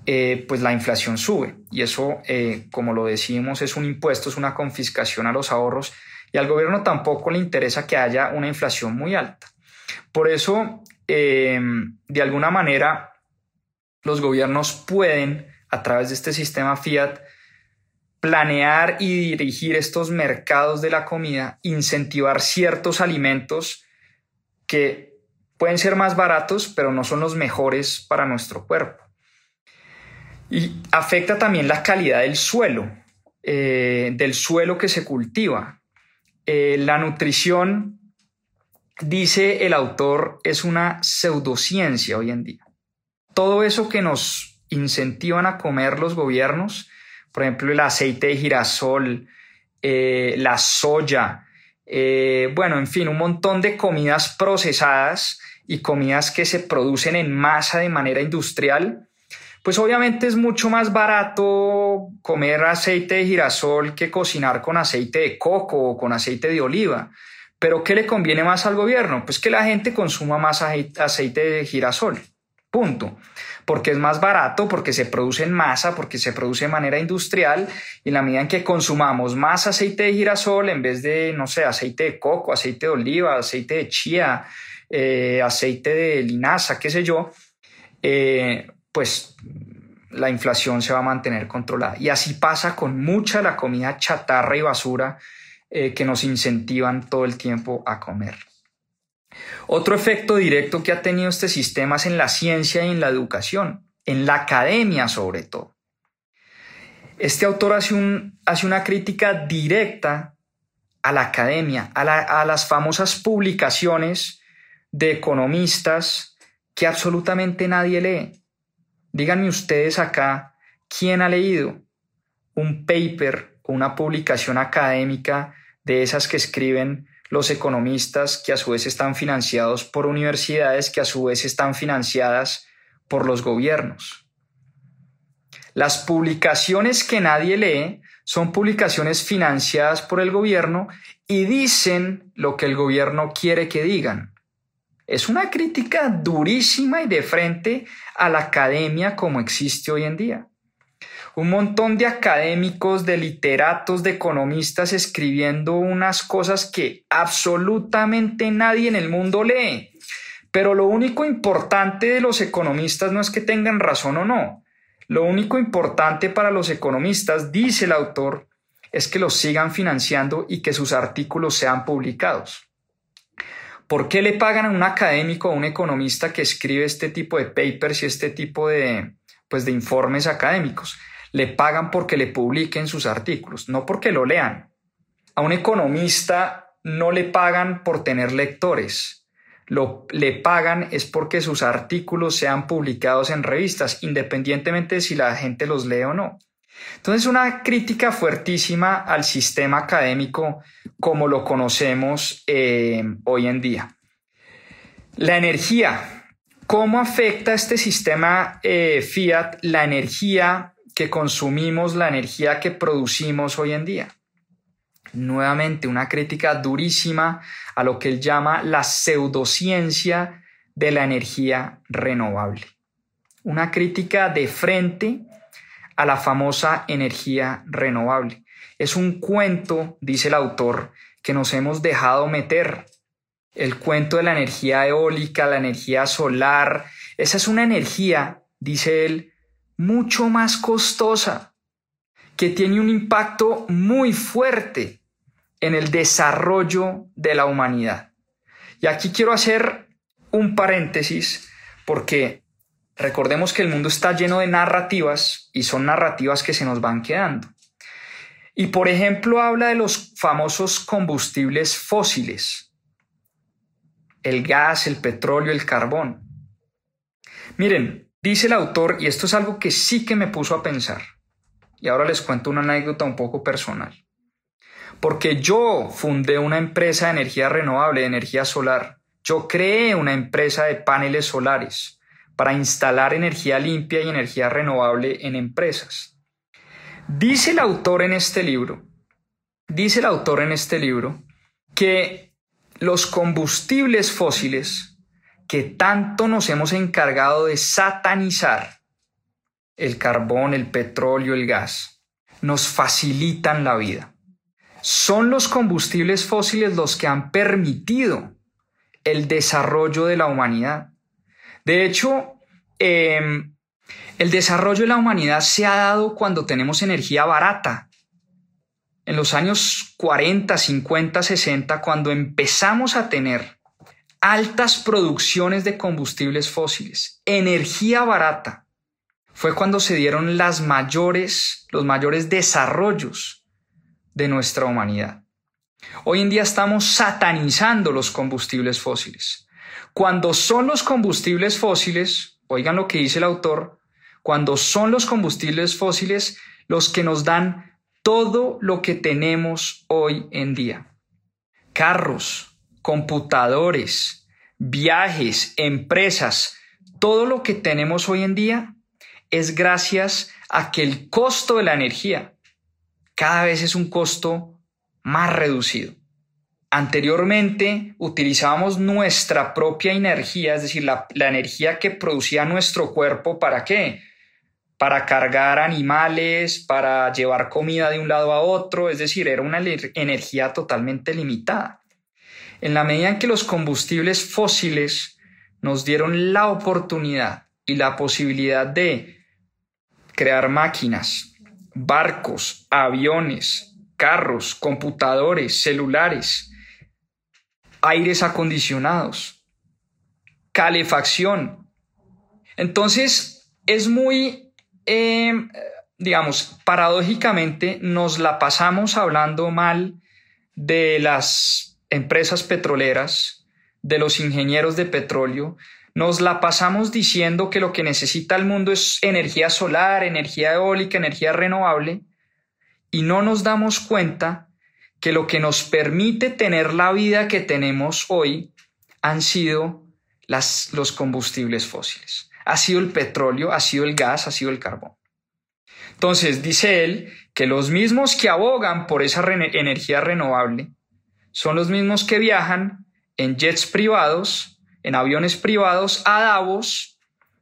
eh, pues la inflación sube. Y eso, eh, como lo decimos, es un impuesto, es una confiscación a los ahorros y al gobierno tampoco le interesa que haya una inflación muy alta. Por eso, em, de alguna manera, los gobiernos pueden, a través de este sistema Fiat, planear y dirigir estos mercados de la comida, incentivar ciertos alimentos que pueden ser más baratos, pero no son los mejores para nuestro cuerpo. Y afecta también la calidad del suelo, eh, del suelo que se cultiva. Eh, la nutrición, dice el autor, es una pseudociencia hoy en día. Todo eso que nos incentivan a comer los gobiernos, por ejemplo, el aceite de girasol, eh, la soya, bueno, en fin, un montón de comidas procesadas y comidas que se producen en masa de manera industrial, pues obviamente es mucho más barato comer aceite de girasol que cocinar con aceite de coco o con aceite de oliva. Pero ¿qué le conviene más al gobierno? Pues que la gente consuma más aceite de girasol. Punto. Porque es más barato, porque se produce en masa, porque se produce de manera industrial y en la medida en que consumamos más aceite de girasol en vez de, no sé, aceite de coco, aceite de oliva, aceite de chía, eh, aceite de linaza, qué sé yo, eh, pues la inflación se va a mantener controlada. Y así pasa con mucha la comida chatarra y basura eh, que nos incentivan todo el tiempo a comer. Otro efecto directo que ha tenido este sistema es en la ciencia y en la educación, en la academia sobre todo. Este autor hace, un, hace una crítica directa a la academia, a, a las famosas publicaciones de economistas que absolutamente nadie lee Díganme ustedes acá, ¿quién ha leído un paper o una publicación académica de esas que escriben los economistas que a su vez están financiados por universidades que a su vez están financiadas por los gobiernos. Las publicaciones que nadie lee son publicaciones financiadas por el gobierno y dicen lo que el gobierno quiere que digan. Es una crítica durísima y de frente a la academia como existe hoy en día. Un montón de académicos, de literatos, de economistas escribiendo unas cosas que absolutamente nadie en el mundo lee. Pero lo único importante de los economistas no es que tengan razón o no. Lo único importante para los economistas, dice el autor, es que los sigan financiando y que sus artículos sean publicados. ¿Por qué le pagan a un académico o a un economista que escribe este tipo de papers y este tipo de, pues, de informes académicos? Le pagan porque le publiquen sus artículos, no porque lo lean. A un economista no le pagan por tener lectores, lo le pagan es porque sus artículos sean publicados en revistas, independientemente de si la gente los lee o no. Entonces, una crítica fuertísima al sistema académico como lo conocemos eh, hoy en día. La energía. ¿Cómo afecta este sistema eh, Fiat la energía que consumimos, la energía que producimos hoy en día? Nuevamente, una crítica durísima a lo que él llama la pseudociencia de la energía renovable. Una crítica de frente a la famosa energía renovable. Es un cuento, dice el autor, que nos hemos dejado meter. El cuento de la energía eólica, la energía solar, esa es una energía, dice él, mucho más costosa, que tiene un impacto muy fuerte en el desarrollo de la humanidad. Y aquí quiero hacer un paréntesis porque recordemos que el mundo está lleno de narrativas y son narrativas que se nos van quedando. Y por ejemplo habla de los famosos combustibles fósiles, el gas, el petróleo, el carbón. Miren, dice el autor, y esto es algo que sí que me puso a pensar, y ahora les cuento una anécdota un poco personal porque yo fundé una empresa de energía renovable, de energía solar. Yo creé una empresa de paneles solares para instalar energía limpia y energía renovable en empresas. Dice el autor en este libro, dice el autor en este libro que los combustibles fósiles que tanto nos hemos encargado de satanizar, el carbón, el petróleo, el gas, nos facilitan la vida son los combustibles fósiles los que han permitido el desarrollo de la humanidad. De hecho, em, el desarrollo de la humanidad se ha dado cuando tenemos energía barata. En los años 40, 50, 60, cuando empezamos a tener altas producciones de combustibles fósiles, energía barata, fue cuando se dieron las mayores, los mayores desarrollos de nuestra humanidad. Hoy en día estamos satanizando los combustibles fósiles. Cuando son los combustibles fósiles, oigan lo que dice el autor, cuando son los combustibles fósiles los que nos dan todo lo que tenemos hoy en día. Carros, computadores, viajes, empresas, todo lo que tenemos hoy en día es gracias a que el costo de la energía cada vez es un costo más reducido. Anteriormente utilizábamos nuestra propia energía, es decir, la, energía que producía nuestro cuerpo, ¿para qué? Para cargar animales, para llevar comida de un lado a otro, es decir, era una energía totalmente limitada. En la medida en que los combustibles fósiles nos dieron la oportunidad y la posibilidad de crear máquinas, barcos, aviones, carros, computadores, celulares, aires acondicionados, calefacción. Entonces, es muy, em, digamos, paradójicamente nos la pasamos hablando mal de las empresas petroleras, de los ingenieros de petróleo, nos la pasamos diciendo que lo que necesita el mundo es energía solar, energía eólica, energía renovable, y no nos damos cuenta que lo que nos permite tener la vida que tenemos hoy han sido los combustibles fósiles. Ha sido el petróleo, ha sido el gas, ha sido el carbón. Entonces, dice él que los mismos que abogan por esa energía renovable son los mismos que viajan en jets privados, en aviones privados a Davos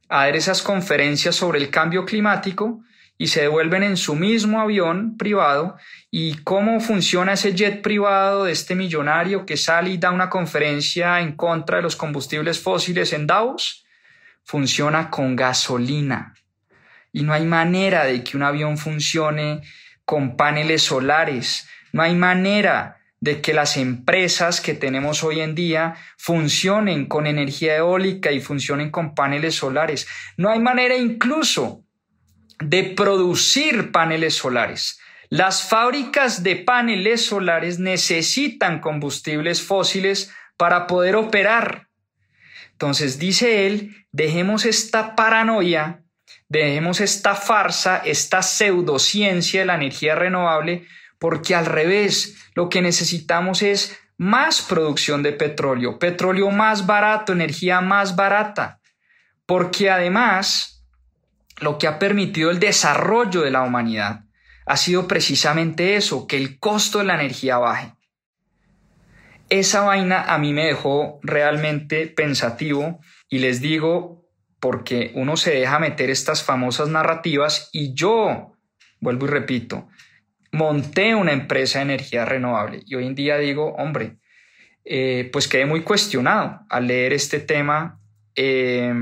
a dar esas conferencias sobre el cambio climático y se devuelven en su mismo avión privado. Y cómo funciona ese jet privado de este millonario que sale y da una conferencia en contra de los combustibles fósiles en Davos, funciona con gasolina. Y no hay manera de que un avión funcione con paneles solares, no hay manera de que las empresas que tenemos hoy en día funcionen con energía eólica y funcionen con paneles solares. No hay manera incluso de producir paneles solares. Las fábricas de paneles solares necesitan combustibles fósiles para poder operar. Entonces, dice él, dejemos esta paranoia, dejemos esta farsa, esta pseudociencia de la energía renovable, porque al revés, lo que necesitamos es más producción de petróleo, petróleo más barato, energía más barata, porque además lo que ha permitido el desarrollo de la humanidad ha sido precisamente eso, que el costo de la energía baje. Esa vaina a mí me dejó realmente pensativo y les digo porque uno se deja meter estas famosas narrativas y yo, vuelvo y repito, monté una empresa de energía renovable y hoy en día digo, hombre, eh, pues quedé muy cuestionado al leer este tema. Eh,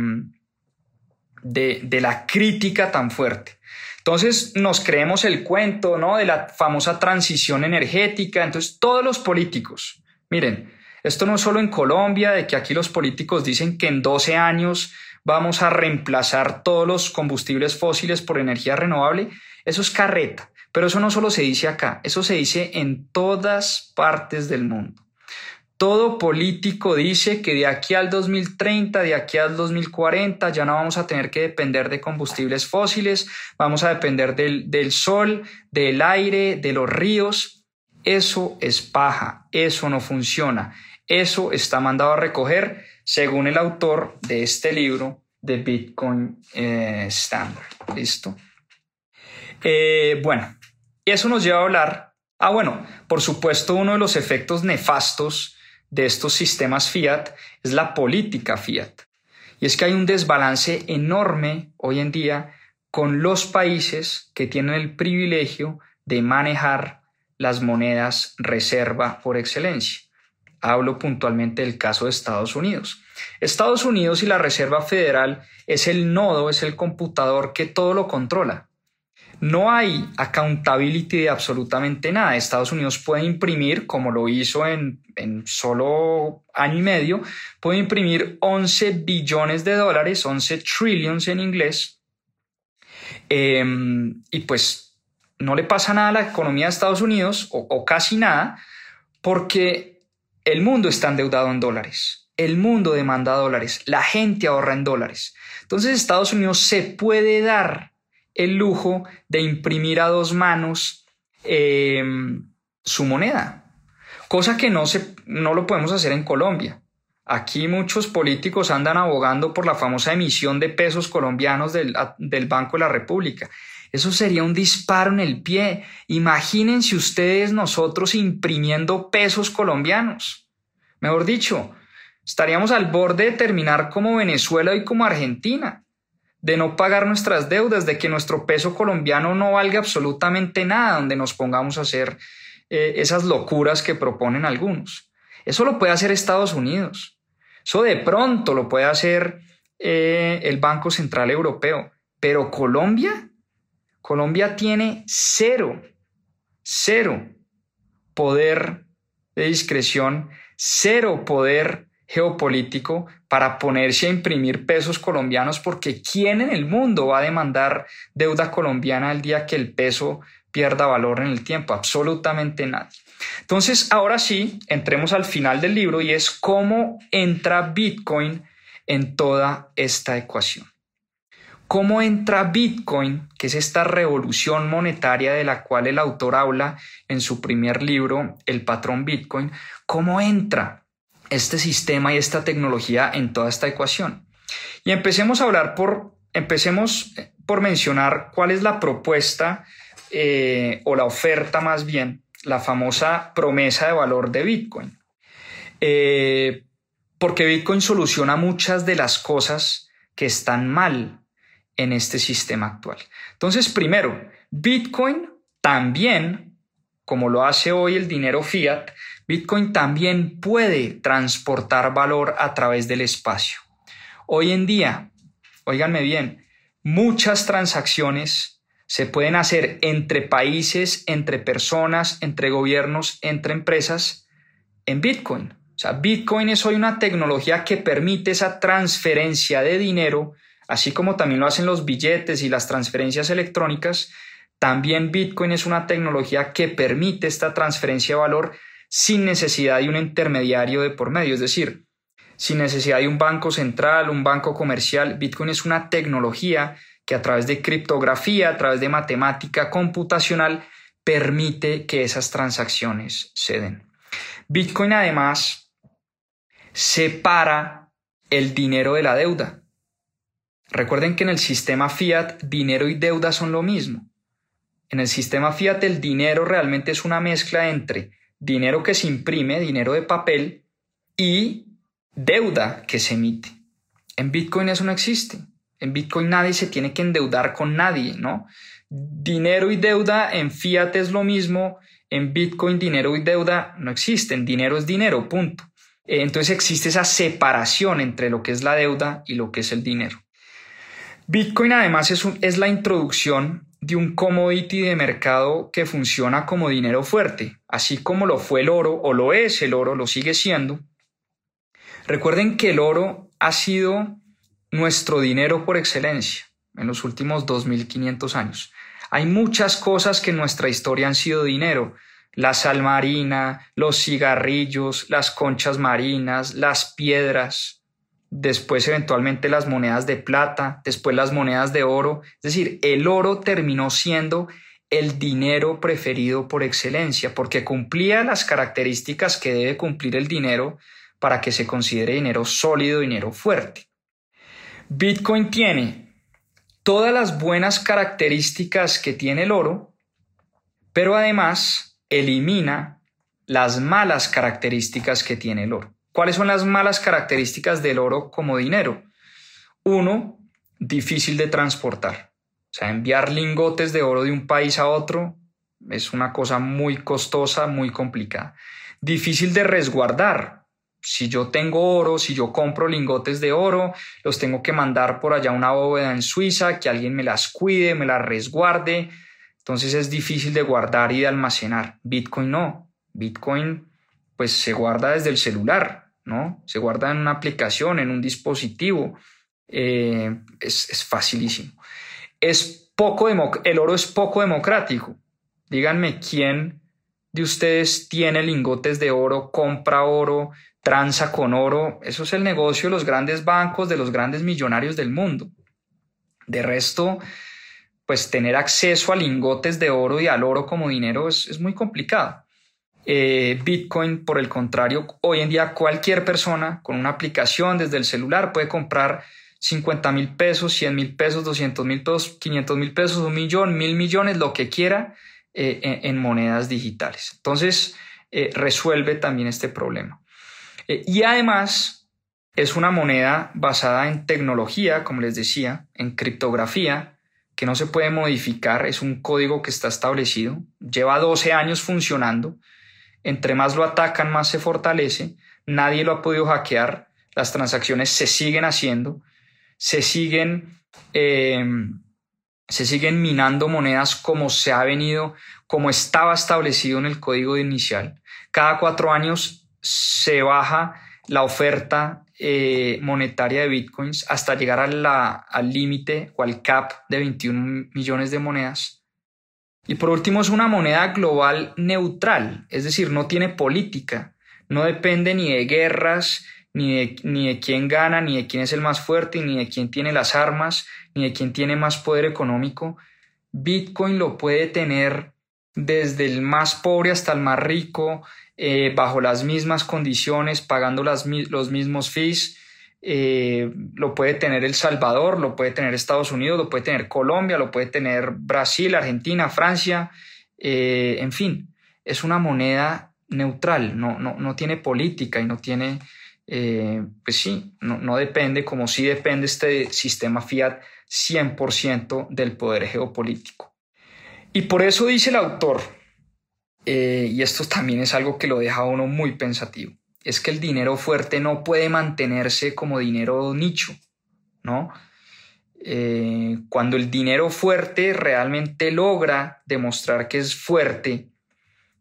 de, la crítica tan fuerte. Entonces nos creemos el cuento, ¿no? De la famosa transición energética. Entonces todos los políticos, miren, esto no es solo en Colombia, de que aquí los políticos dicen que en 12 años vamos a reemplazar todos los combustibles fósiles por energía renovable. Eso es carreta. Pero eso no solo se dice acá, eso se dice en todas partes del mundo. Todo político dice que de aquí al 2030, de aquí al 2040, ya no vamos a tener que depender de combustibles fósiles, vamos a depender del, sol, del aire, de los ríos. Eso es paja, eso no funciona, eso está mandado a recoger según el autor de este libro de Bitcoin eh, Standard. ¿Listo? Eh, bueno, eso nos lleva a hablar. Ah, bueno, por supuesto, uno de los efectos nefastos de estos sistemas fiat es la política fiat. Y es que hay un desbalance enorme hoy en día con los países que tienen el privilegio de manejar las monedas reserva por excelencia. Hablo puntualmente del caso de Estados Unidos. Estados Unidos y la Reserva Federal es el nodo, es el computador que todo lo controla. No hay accountability de absolutamente nada. Estados Unidos puede imprimir, como lo hizo en, solo año y medio, puede imprimir 11 billones de dólares, 11 trillions en inglés, em, y pues no le pasa nada a la economía de Estados Unidos, o, o casi nada, porque el mundo está endeudado en dólares. El mundo demanda dólares, la gente ahorra en dólares. Entonces Estados Unidos se puede dar el lujo de imprimir a dos manos em, su moneda, cosa que no, se, no lo podemos hacer en Colombia. Aquí muchos políticos andan abogando por la famosa emisión de pesos colombianos del, del, Banco de la República. Eso sería un disparo en el pie. Imagínense ustedes nosotros imprimiendo pesos colombianos. Mejor dicho, estaríamos al borde de terminar como Venezuela y como Argentina de no pagar nuestras deudas, de que nuestro peso colombiano no valga absolutamente nada, donde nos pongamos a hacer eh, esas locuras que proponen algunos. Eso lo puede hacer Estados Unidos. Eso de pronto lo puede hacer eh, el Banco Central Europeo. Pero Colombia, Colombia tiene cero, cero poder de discreción, cero poder geopolítico para ponerse a imprimir pesos colombianos porque ¿quién en el mundo va a demandar deuda colombiana el día que el peso pierda valor en el tiempo? Absolutamente nadie. Entonces, ahora sí, entremos al final del libro y es cómo entra Bitcoin en toda esta ecuación. ¿Cómo entra Bitcoin, que es esta revolución monetaria de la cual el autor habla en su primer libro, El patrón Bitcoin? ¿Cómo entra este sistema y esta tecnología en toda esta ecuación? Y empecemos a hablar por, empecemos por mencionar cuál es la propuesta eh, o la oferta más bien, la famosa promesa de valor de Bitcoin. Eh, porque Bitcoin soluciona muchas de las cosas que están mal en este sistema actual. Entonces, primero, Bitcoin también, como lo hace hoy el dinero fiat, Bitcoin también puede transportar valor a través del espacio. Hoy en día, óiganme bien, muchas transacciones se pueden hacer entre países, entre personas, entre gobiernos, entre empresas en Bitcoin. O sea, Bitcoin es hoy una tecnología que permite esa transferencia de dinero Así como también lo hacen los billetes y las transferencias electrónicas, también Bitcoin es una tecnología que permite esta transferencia de valor sin necesidad de un intermediario de por medio, es decir, sin necesidad de un banco central, un banco comercial. Bitcoin es una tecnología que a través de criptografía, a través de matemática computacional, permite que esas transacciones se den. Bitcoin además separa el dinero de la deuda. Recuerden que en el sistema fiat dinero y deuda son lo mismo. En el sistema fiat el dinero realmente es una mezcla entre dinero que se imprime, dinero de papel, y deuda que se emite. En Bitcoin eso no existe. En Bitcoin nadie se tiene que endeudar con nadie, ¿no? Dinero y deuda en fiat es lo mismo, en Bitcoin dinero y deuda no existen, dinero es dinero, punto. Eh, entonces existe esa separación entre lo que es la deuda y lo que es el dinero. Bitcoin además es, es la introducción de un commodity de mercado que funciona como dinero fuerte, así como lo fue el oro o lo es el oro, lo sigue siendo. Recuerden que el oro ha sido nuestro dinero por excelencia en los últimos 2500 años. Hay muchas cosas que en nuestra historia han sido dinero. La sal marina, los cigarrillos, las conchas marinas, las piedras, después eventualmente las monedas de plata, después las monedas de oro. Es decir, el oro terminó siendo el dinero preferido por excelencia, porque cumplía las características que debe cumplir el dinero para que se considere dinero sólido, dinero fuerte. Bitcoin tiene todas las buenas características que tiene el oro, pero además elimina las malas características que tiene el oro. ¿Cuáles son las malas características del oro como dinero? Uno, difícil de transportar. O sea, enviar lingotes de oro de un país a otro es una cosa muy costosa, muy complicada. Difícil de resguardar. Si yo tengo oro, si yo compro lingotes de oro, los tengo que mandar por allá a una bóveda en Suiza, que alguien me las cuide, me las resguarde. Entonces es difícil de guardar y de almacenar. Bitcoin no. Bitcoin pues se guarda desde el celular. ¿No? Se guarda en una aplicación, en un dispositivo. Eh, es, facilísimo. Es poco el oro es poco democrático. Díganme quién de ustedes tiene lingotes de oro, compra oro, tranza con oro. Eso es el negocio de los grandes bancos, de los grandes millonarios del mundo. De resto, pues tener acceso a lingotes de oro y al oro como dinero es muy complicado. Eh, Bitcoin, por el contrario, hoy en día cualquier persona con una aplicación desde el celular puede comprar 50 mil pesos, 100 mil pesos, 200 mil pesos, 500 mil pesos, un millón, mil millones, lo que quiera eh, en, monedas digitales. Entonces, eh, resuelve también este problema. y además, es una moneda basada en tecnología, como les decía, en criptografía, que no se puede modificar, es un código que está establecido, lleva 12 años funcionando entre más lo atacan, más se fortalece. Nadie lo ha podido hackear. Las transacciones se siguen haciendo. Se siguen, em, se siguen minando monedas como se ha venido, como estaba establecido en el código inicial. Cada cuatro años se baja la oferta eh, monetaria de bitcoins hasta llegar al límite o al cap de 21 millones de monedas y por último es una moneda global neutral, es decir, no tiene política, no depende ni de guerras, ni de, ni de quién gana, ni de quién es el más fuerte, ni de quién tiene las armas, ni de quién tiene más poder económico. Bitcoin lo puede tener desde el más pobre hasta el más rico, eh, bajo las mismas condiciones, pagando los mismos fees. Eh, lo puede tener El Salvador, lo puede tener Estados Unidos, lo puede tener Colombia, lo puede tener Brasil, Argentina, Francia, eh, en fin, es una moneda neutral, no, no, no tiene política y no tiene, pues sí, no, no, depende, como sí depende este sistema fiat 100% del poder geopolítico. Y por eso dice el autor, eh, y esto también es algo que lo deja a uno muy pensativo, es que el dinero fuerte no puede mantenerse como dinero nicho, ¿no? Eh, cuando el dinero fuerte realmente logra demostrar que es fuerte,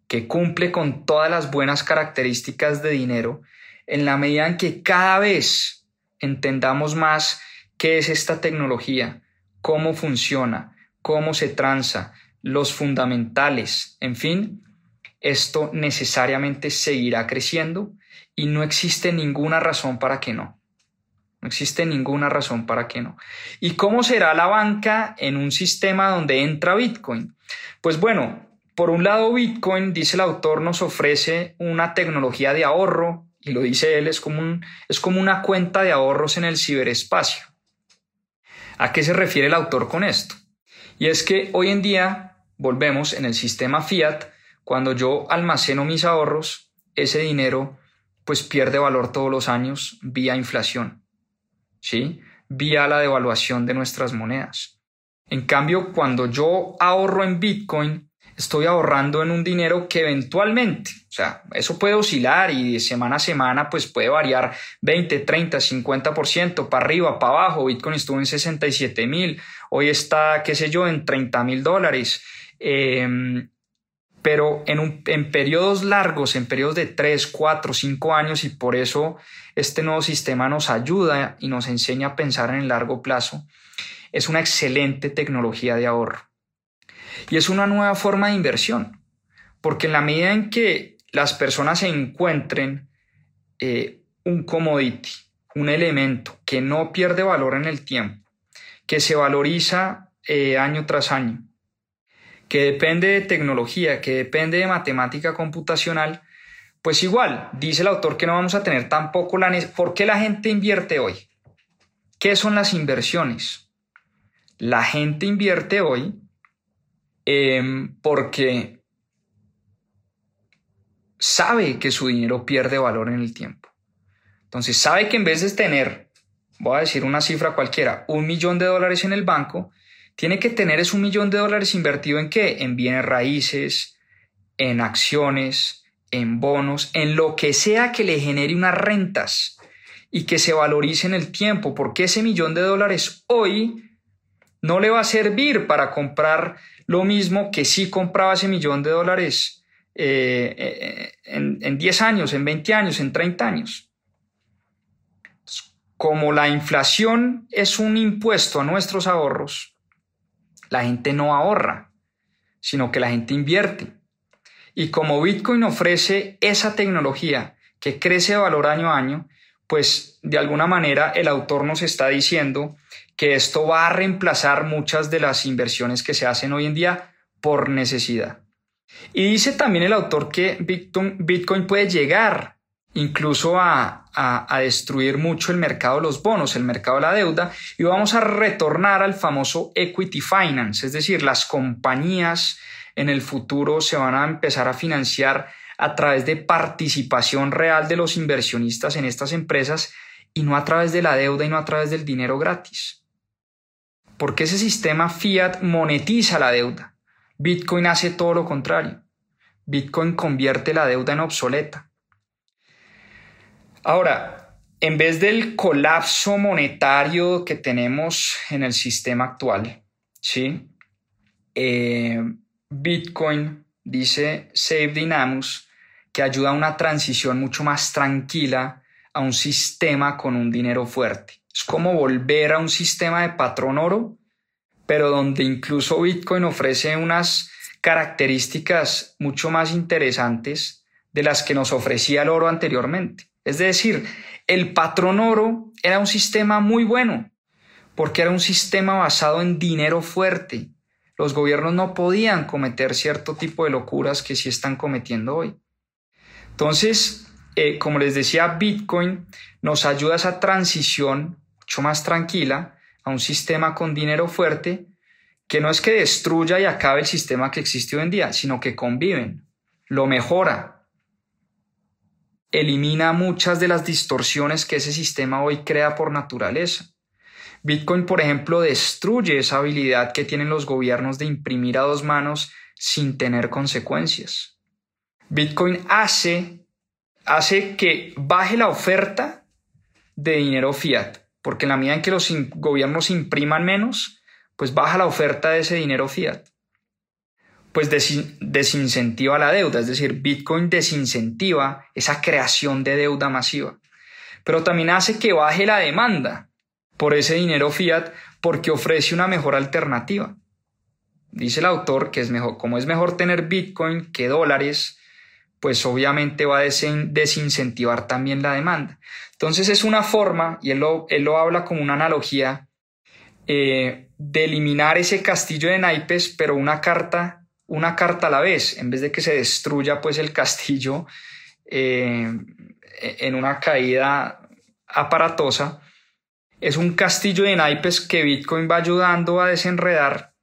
que cumple con todas las buenas características de dinero, en la medida en que cada vez entendamos más qué es esta tecnología, cómo funciona, cómo se transa, los fundamentales, en fin, esto necesariamente seguirá creciendo y no existe ninguna razón para que no. No existe ninguna razón para que no. ¿Y cómo será la banca en un sistema donde entra Bitcoin? Pues bueno, por un lado Bitcoin, dice el autor, nos ofrece una tecnología de ahorro, y lo dice él, es como, es como una cuenta de ahorros en el ciberespacio. ¿A qué se refiere el autor con esto? Y es que hoy en día, volvemos en el sistema fiat, cuando yo almaceno mis ahorros, ese dinero pues pierde valor todos los años vía inflación, ¿sí? Vía la devaluación de nuestras monedas. En cambio, cuando yo ahorro en Bitcoin, estoy ahorrando en un dinero que eventualmente, o sea, eso puede oscilar y de semana a semana pues puede variar 20, 30, 50% para arriba, para abajo. Bitcoin estuvo en 67 mil, hoy está, qué sé yo, en 30 mil dólares. Eh, pero en, un, periodos largos, en periodos de 3, 4, 5 años, y por eso este nuevo sistema nos ayuda y nos enseña a pensar en el largo plazo, es una excelente tecnología de ahorro. Y es una nueva forma de inversión, porque en la medida en que las personas encuentren eh, un commodity, un elemento que no pierde valor en el tiempo, que se valoriza eh, año tras año, que depende de tecnología, que depende de matemática computacional, pues igual, dice el autor que no vamos a tener tampoco la... ¿Por qué la gente invierte hoy? ¿Qué son las inversiones? La gente invierte hoy em, porque sabe que su dinero pierde valor en el tiempo. Entonces sabe que en vez de tener, voy a decir una cifra cualquiera, un millón de dólares en el banco, tiene que tener es un millón de dólares invertido en qué? En bienes raíces, en acciones, en bonos, en lo que sea que le genere unas rentas y que se valorice en el tiempo, porque ese millón de dólares hoy no le va a servir para comprar lo mismo que si compraba ese millón de dólares eh, eh, en, en 10 años, en 20 años, en 30 años. Como la inflación es un impuesto a nuestros ahorros, la gente no ahorra, sino que la gente invierte. Y como Bitcoin ofrece esa tecnología que crece de valor año a año, pues de alguna manera el autor nos está diciendo que esto va a reemplazar muchas de las inversiones que se hacen hoy en día por necesidad. Y dice también el autor que Bitcoin, puede llegar incluso a, destruir mucho el mercado de los bonos, el mercado de la deuda, y vamos a retornar al famoso equity finance, es decir, las compañías en el futuro se van a empezar a financiar a través de participación real de los inversionistas en estas empresas y no a través de la deuda y no a través del dinero gratis. Porque ese sistema fiat monetiza la deuda. Bitcoin hace todo lo contrario. Bitcoin convierte la deuda en obsoleta. Ahora, en vez del colapso monetario que tenemos en el sistema actual, ¿sí? Eh, Bitcoin, dice Save Dynamus, que ayuda a una transición mucho más tranquila a un sistema con un dinero fuerte. Es como volver a un sistema de patrón oro, pero donde incluso Bitcoin ofrece unas características mucho más interesantes de las que nos ofrecía el oro anteriormente. Es decir, El patrón oro era un sistema muy bueno, porque era un sistema basado en dinero fuerte. Los gobiernos no podían cometer cierto tipo de locuras que sí están cometiendo hoy. Entonces, eh, como les decía, Bitcoin nos ayuda a esa transición mucho más tranquila a un sistema con dinero fuerte que no es que destruya y acabe el sistema que existe hoy en día, sino que conviven, lo mejora, elimina muchas de las distorsiones que ese sistema hoy crea por naturaleza. Bitcoin, por ejemplo, destruye esa habilidad que tienen los gobiernos de imprimir a dos manos sin tener consecuencias. Bitcoin hace, hace que baje la oferta de dinero fiat, porque en la medida en que los gobiernos impriman menos, pues baja la oferta de ese dinero fiat. Pues desincentiva la deuda, es decir, Bitcoin desincentiva esa creación de deuda masiva. Pero también hace que baje la demanda por ese dinero fiat porque ofrece una mejor alternativa. Dice el autor que es mejor, como es mejor tener Bitcoin que dólares, pues obviamente va a desincentivar también la demanda. Entonces es una forma, y él lo, él lo habla como una analogía, eh, de eliminar ese castillo de naipes, pero una carta, una carta a la vez, en vez de que se destruya pues el castillo eh, en una caída aparatosa, es un castillo de naipes que Bitcoin va ayudando a desenredar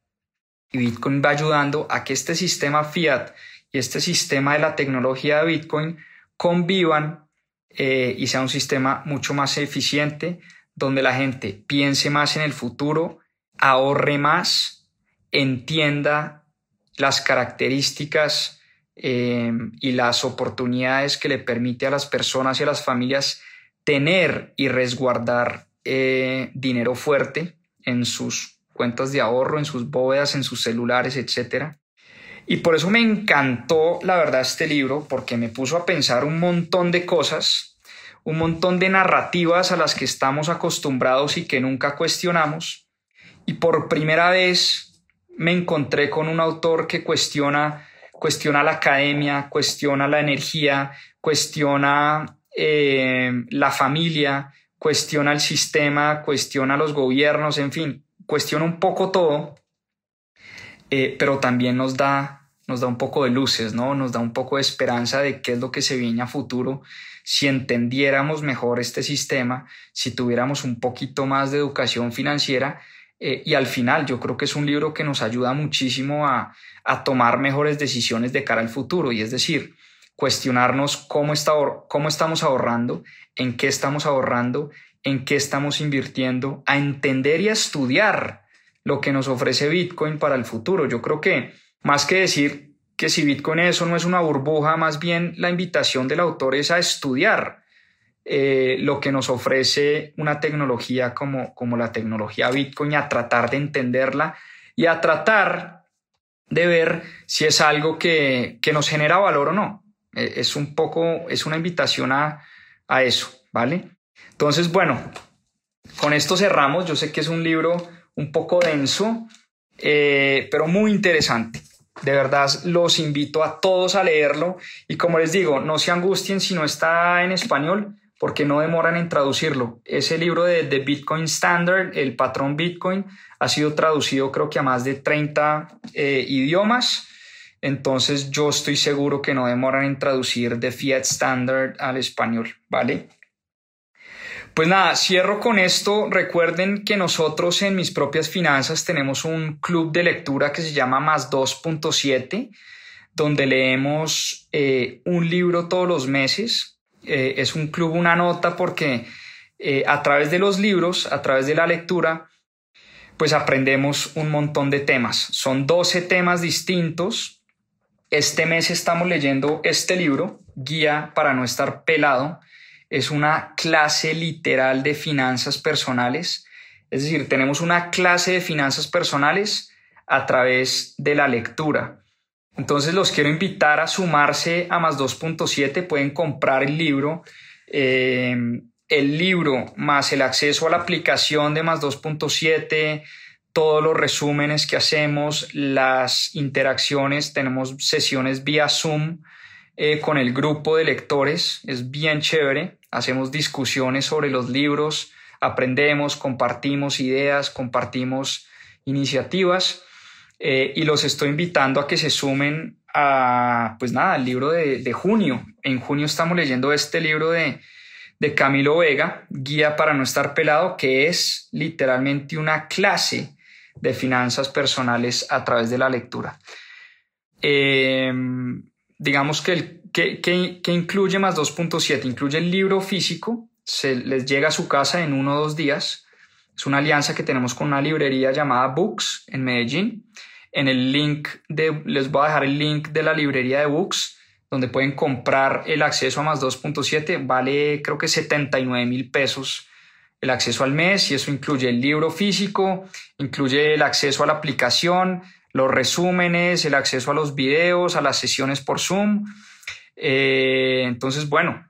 y Bitcoin va ayudando a que este sistema fiat y este sistema de la tecnología de Bitcoin convivan eh, y sea un sistema mucho más eficiente, donde la gente piense más en el futuro, ahorre más, entienda las características eh, y las oportunidades que le permite a las personas y a las familias tener y resguardar eh, dinero fuerte en sus cuentas de ahorro, en sus bóvedas, en sus celulares, etc. Y por eso me encantó, la verdad, este libro, porque me puso a pensar un montón de cosas, un montón de narrativas a las que estamos acostumbrados y que nunca cuestionamos. Y por primera vez me encontré con un autor que cuestiona, cuestiona la academia, cuestiona la energía, cuestiona eh, la familia, cuestiona el sistema, cuestiona los gobiernos, en fin, cuestiona un poco todo, eh, pero también nos da, nos da un poco de luces, ¿no? Nos da un poco de esperanza de qué es lo que se viene a futuro si entendiéramos mejor este sistema, si tuviéramos un poquito más de educación financiera. Eh, y al final yo creo que es un libro que nos ayuda muchísimo a, a tomar mejores decisiones de cara al futuro. Y es decir, cuestionarnos cómo, está, cómo estamos ahorrando, en qué estamos ahorrando, en qué estamos invirtiendo, a entender y a estudiar lo que nos ofrece Bitcoin para el futuro. Yo creo que más que decir que si Bitcoin eso no es una burbuja, más bien la invitación del autor es a estudiar eh, lo que nos ofrece una tecnología como, como la tecnología Bitcoin, a tratar de entenderla y a tratar de ver si es algo que, que nos genera valor o no. Eh, es un poco, es una invitación a, eso, ¿vale? Entonces, bueno, con esto cerramos. Yo sé que es un libro un poco denso, eh, pero muy interesante. De verdad, los invito a todos a leerlo y como les digo, no se angustien si no está en español, porque no demoran en traducirlo. Ese libro de, The Bitcoin Standard, el patrón Bitcoin, ha sido traducido creo que a más de 30 eh, idiomas entonces yo estoy seguro que no demoran en traducir de Fiat Standard al español, ¿vale? Pues nada, cierro con esto. Recuerden que nosotros en mis propias finanzas tenemos un club de lectura que se llama Más 2.7, donde leemos eh, un libro todos los meses. Eh, es un club, una nota, porque eh, a través de los libros, a través de la lectura, pues aprendemos un montón de temas. Son 12 temas distintos este mes estamos leyendo este libro, Guía para no estar pelado. Es una clase literal de finanzas personales. Es decir, tenemos una clase de finanzas personales a través de la lectura. Entonces los quiero invitar a sumarse a más 2.7. Pueden comprar el libro. Eh, el libro más el acceso a la aplicación de más 2.7 todos los resúmenes que hacemos, las interacciones, tenemos sesiones vía Zoom eh, con el grupo de lectores, es bien chévere. hacemos discusiones sobre los libros, aprendemos, compartimos ideas, compartimos iniciativas eh, y los estoy invitando a que se sumen a, pues nada, al libro de, junio. En junio estamos leyendo este libro de, de Camilo Vega, Guía para no estar pelado, que es literalmente una clase de finanzas personales a través de la lectura. Em, digamos que, el, que, que, incluye más 2.7, incluye el libro físico, se les llega a su casa en uno o dos días. Es una alianza que tenemos con una librería llamada Books en Medellín. En el link de, les voy a dejar el link de la librería de Books, donde pueden comprar el acceso a más 2.7. Vale creo que 79 mil pesos el acceso al mes y eso incluye el libro físico, incluye el acceso a la aplicación, los resúmenes, el acceso a los videos, a las sesiones por Zoom. Eh, entonces, bueno,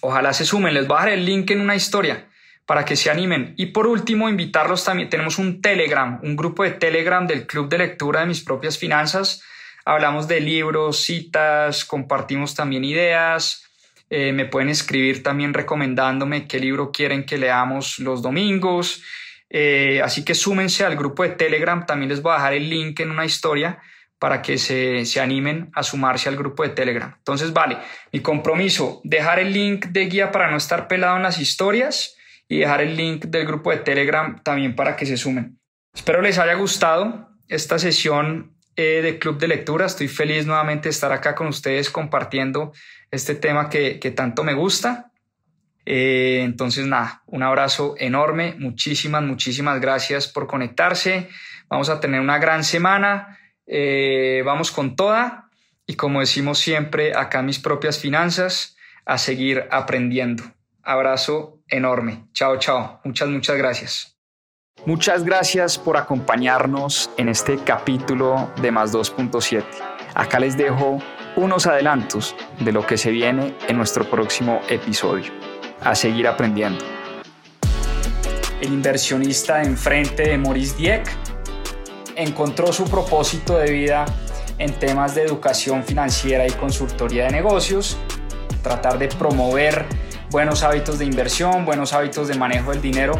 ojalá se sumen. Les voy a dejar el link en una historia para que se animen. Y por último, invitarlos también. Tenemos un Telegram, un grupo de Telegram del Club de Lectura de mis propias finanzas. Hablamos de libros, citas, compartimos también ideas, eh, me pueden escribir también recomendándome qué libro quieren que leamos los domingos. Eh, así que súmense al grupo de Telegram. También les voy a dejar el link en una historia para que se, se, animen a sumarse al grupo de Telegram. Entonces, vale, mi compromiso, dejar el link de guía para no estar pelado en las historias y dejar el link del grupo de Telegram también para que se sumen. Espero les haya gustado esta sesión eh, de Club de Lectura. Estoy feliz nuevamente de estar acá con ustedes compartiendo este tema que, tanto me gusta. Eh, entonces, nada, un abrazo enorme. Muchísimas, muchísimas gracias por conectarse. Vamos a tener una gran semana. Eh, vamos con toda. Y como decimos siempre acá mis propias finanzas, a seguir aprendiendo. Abrazo enorme. Chao, chao. Muchas, muchas gracias. Muchas gracias por acompañarnos en este capítulo de Más 2.7. Acá les dejo unos adelantos de lo que se viene en nuestro próximo episodio. A seguir aprendiendo. El inversionista enfrente de Maurice Dieck encontró su propósito de vida en temas de educación financiera y consultoría de negocios, tratar de promover buenos hábitos de inversión, buenos hábitos de manejo del dinero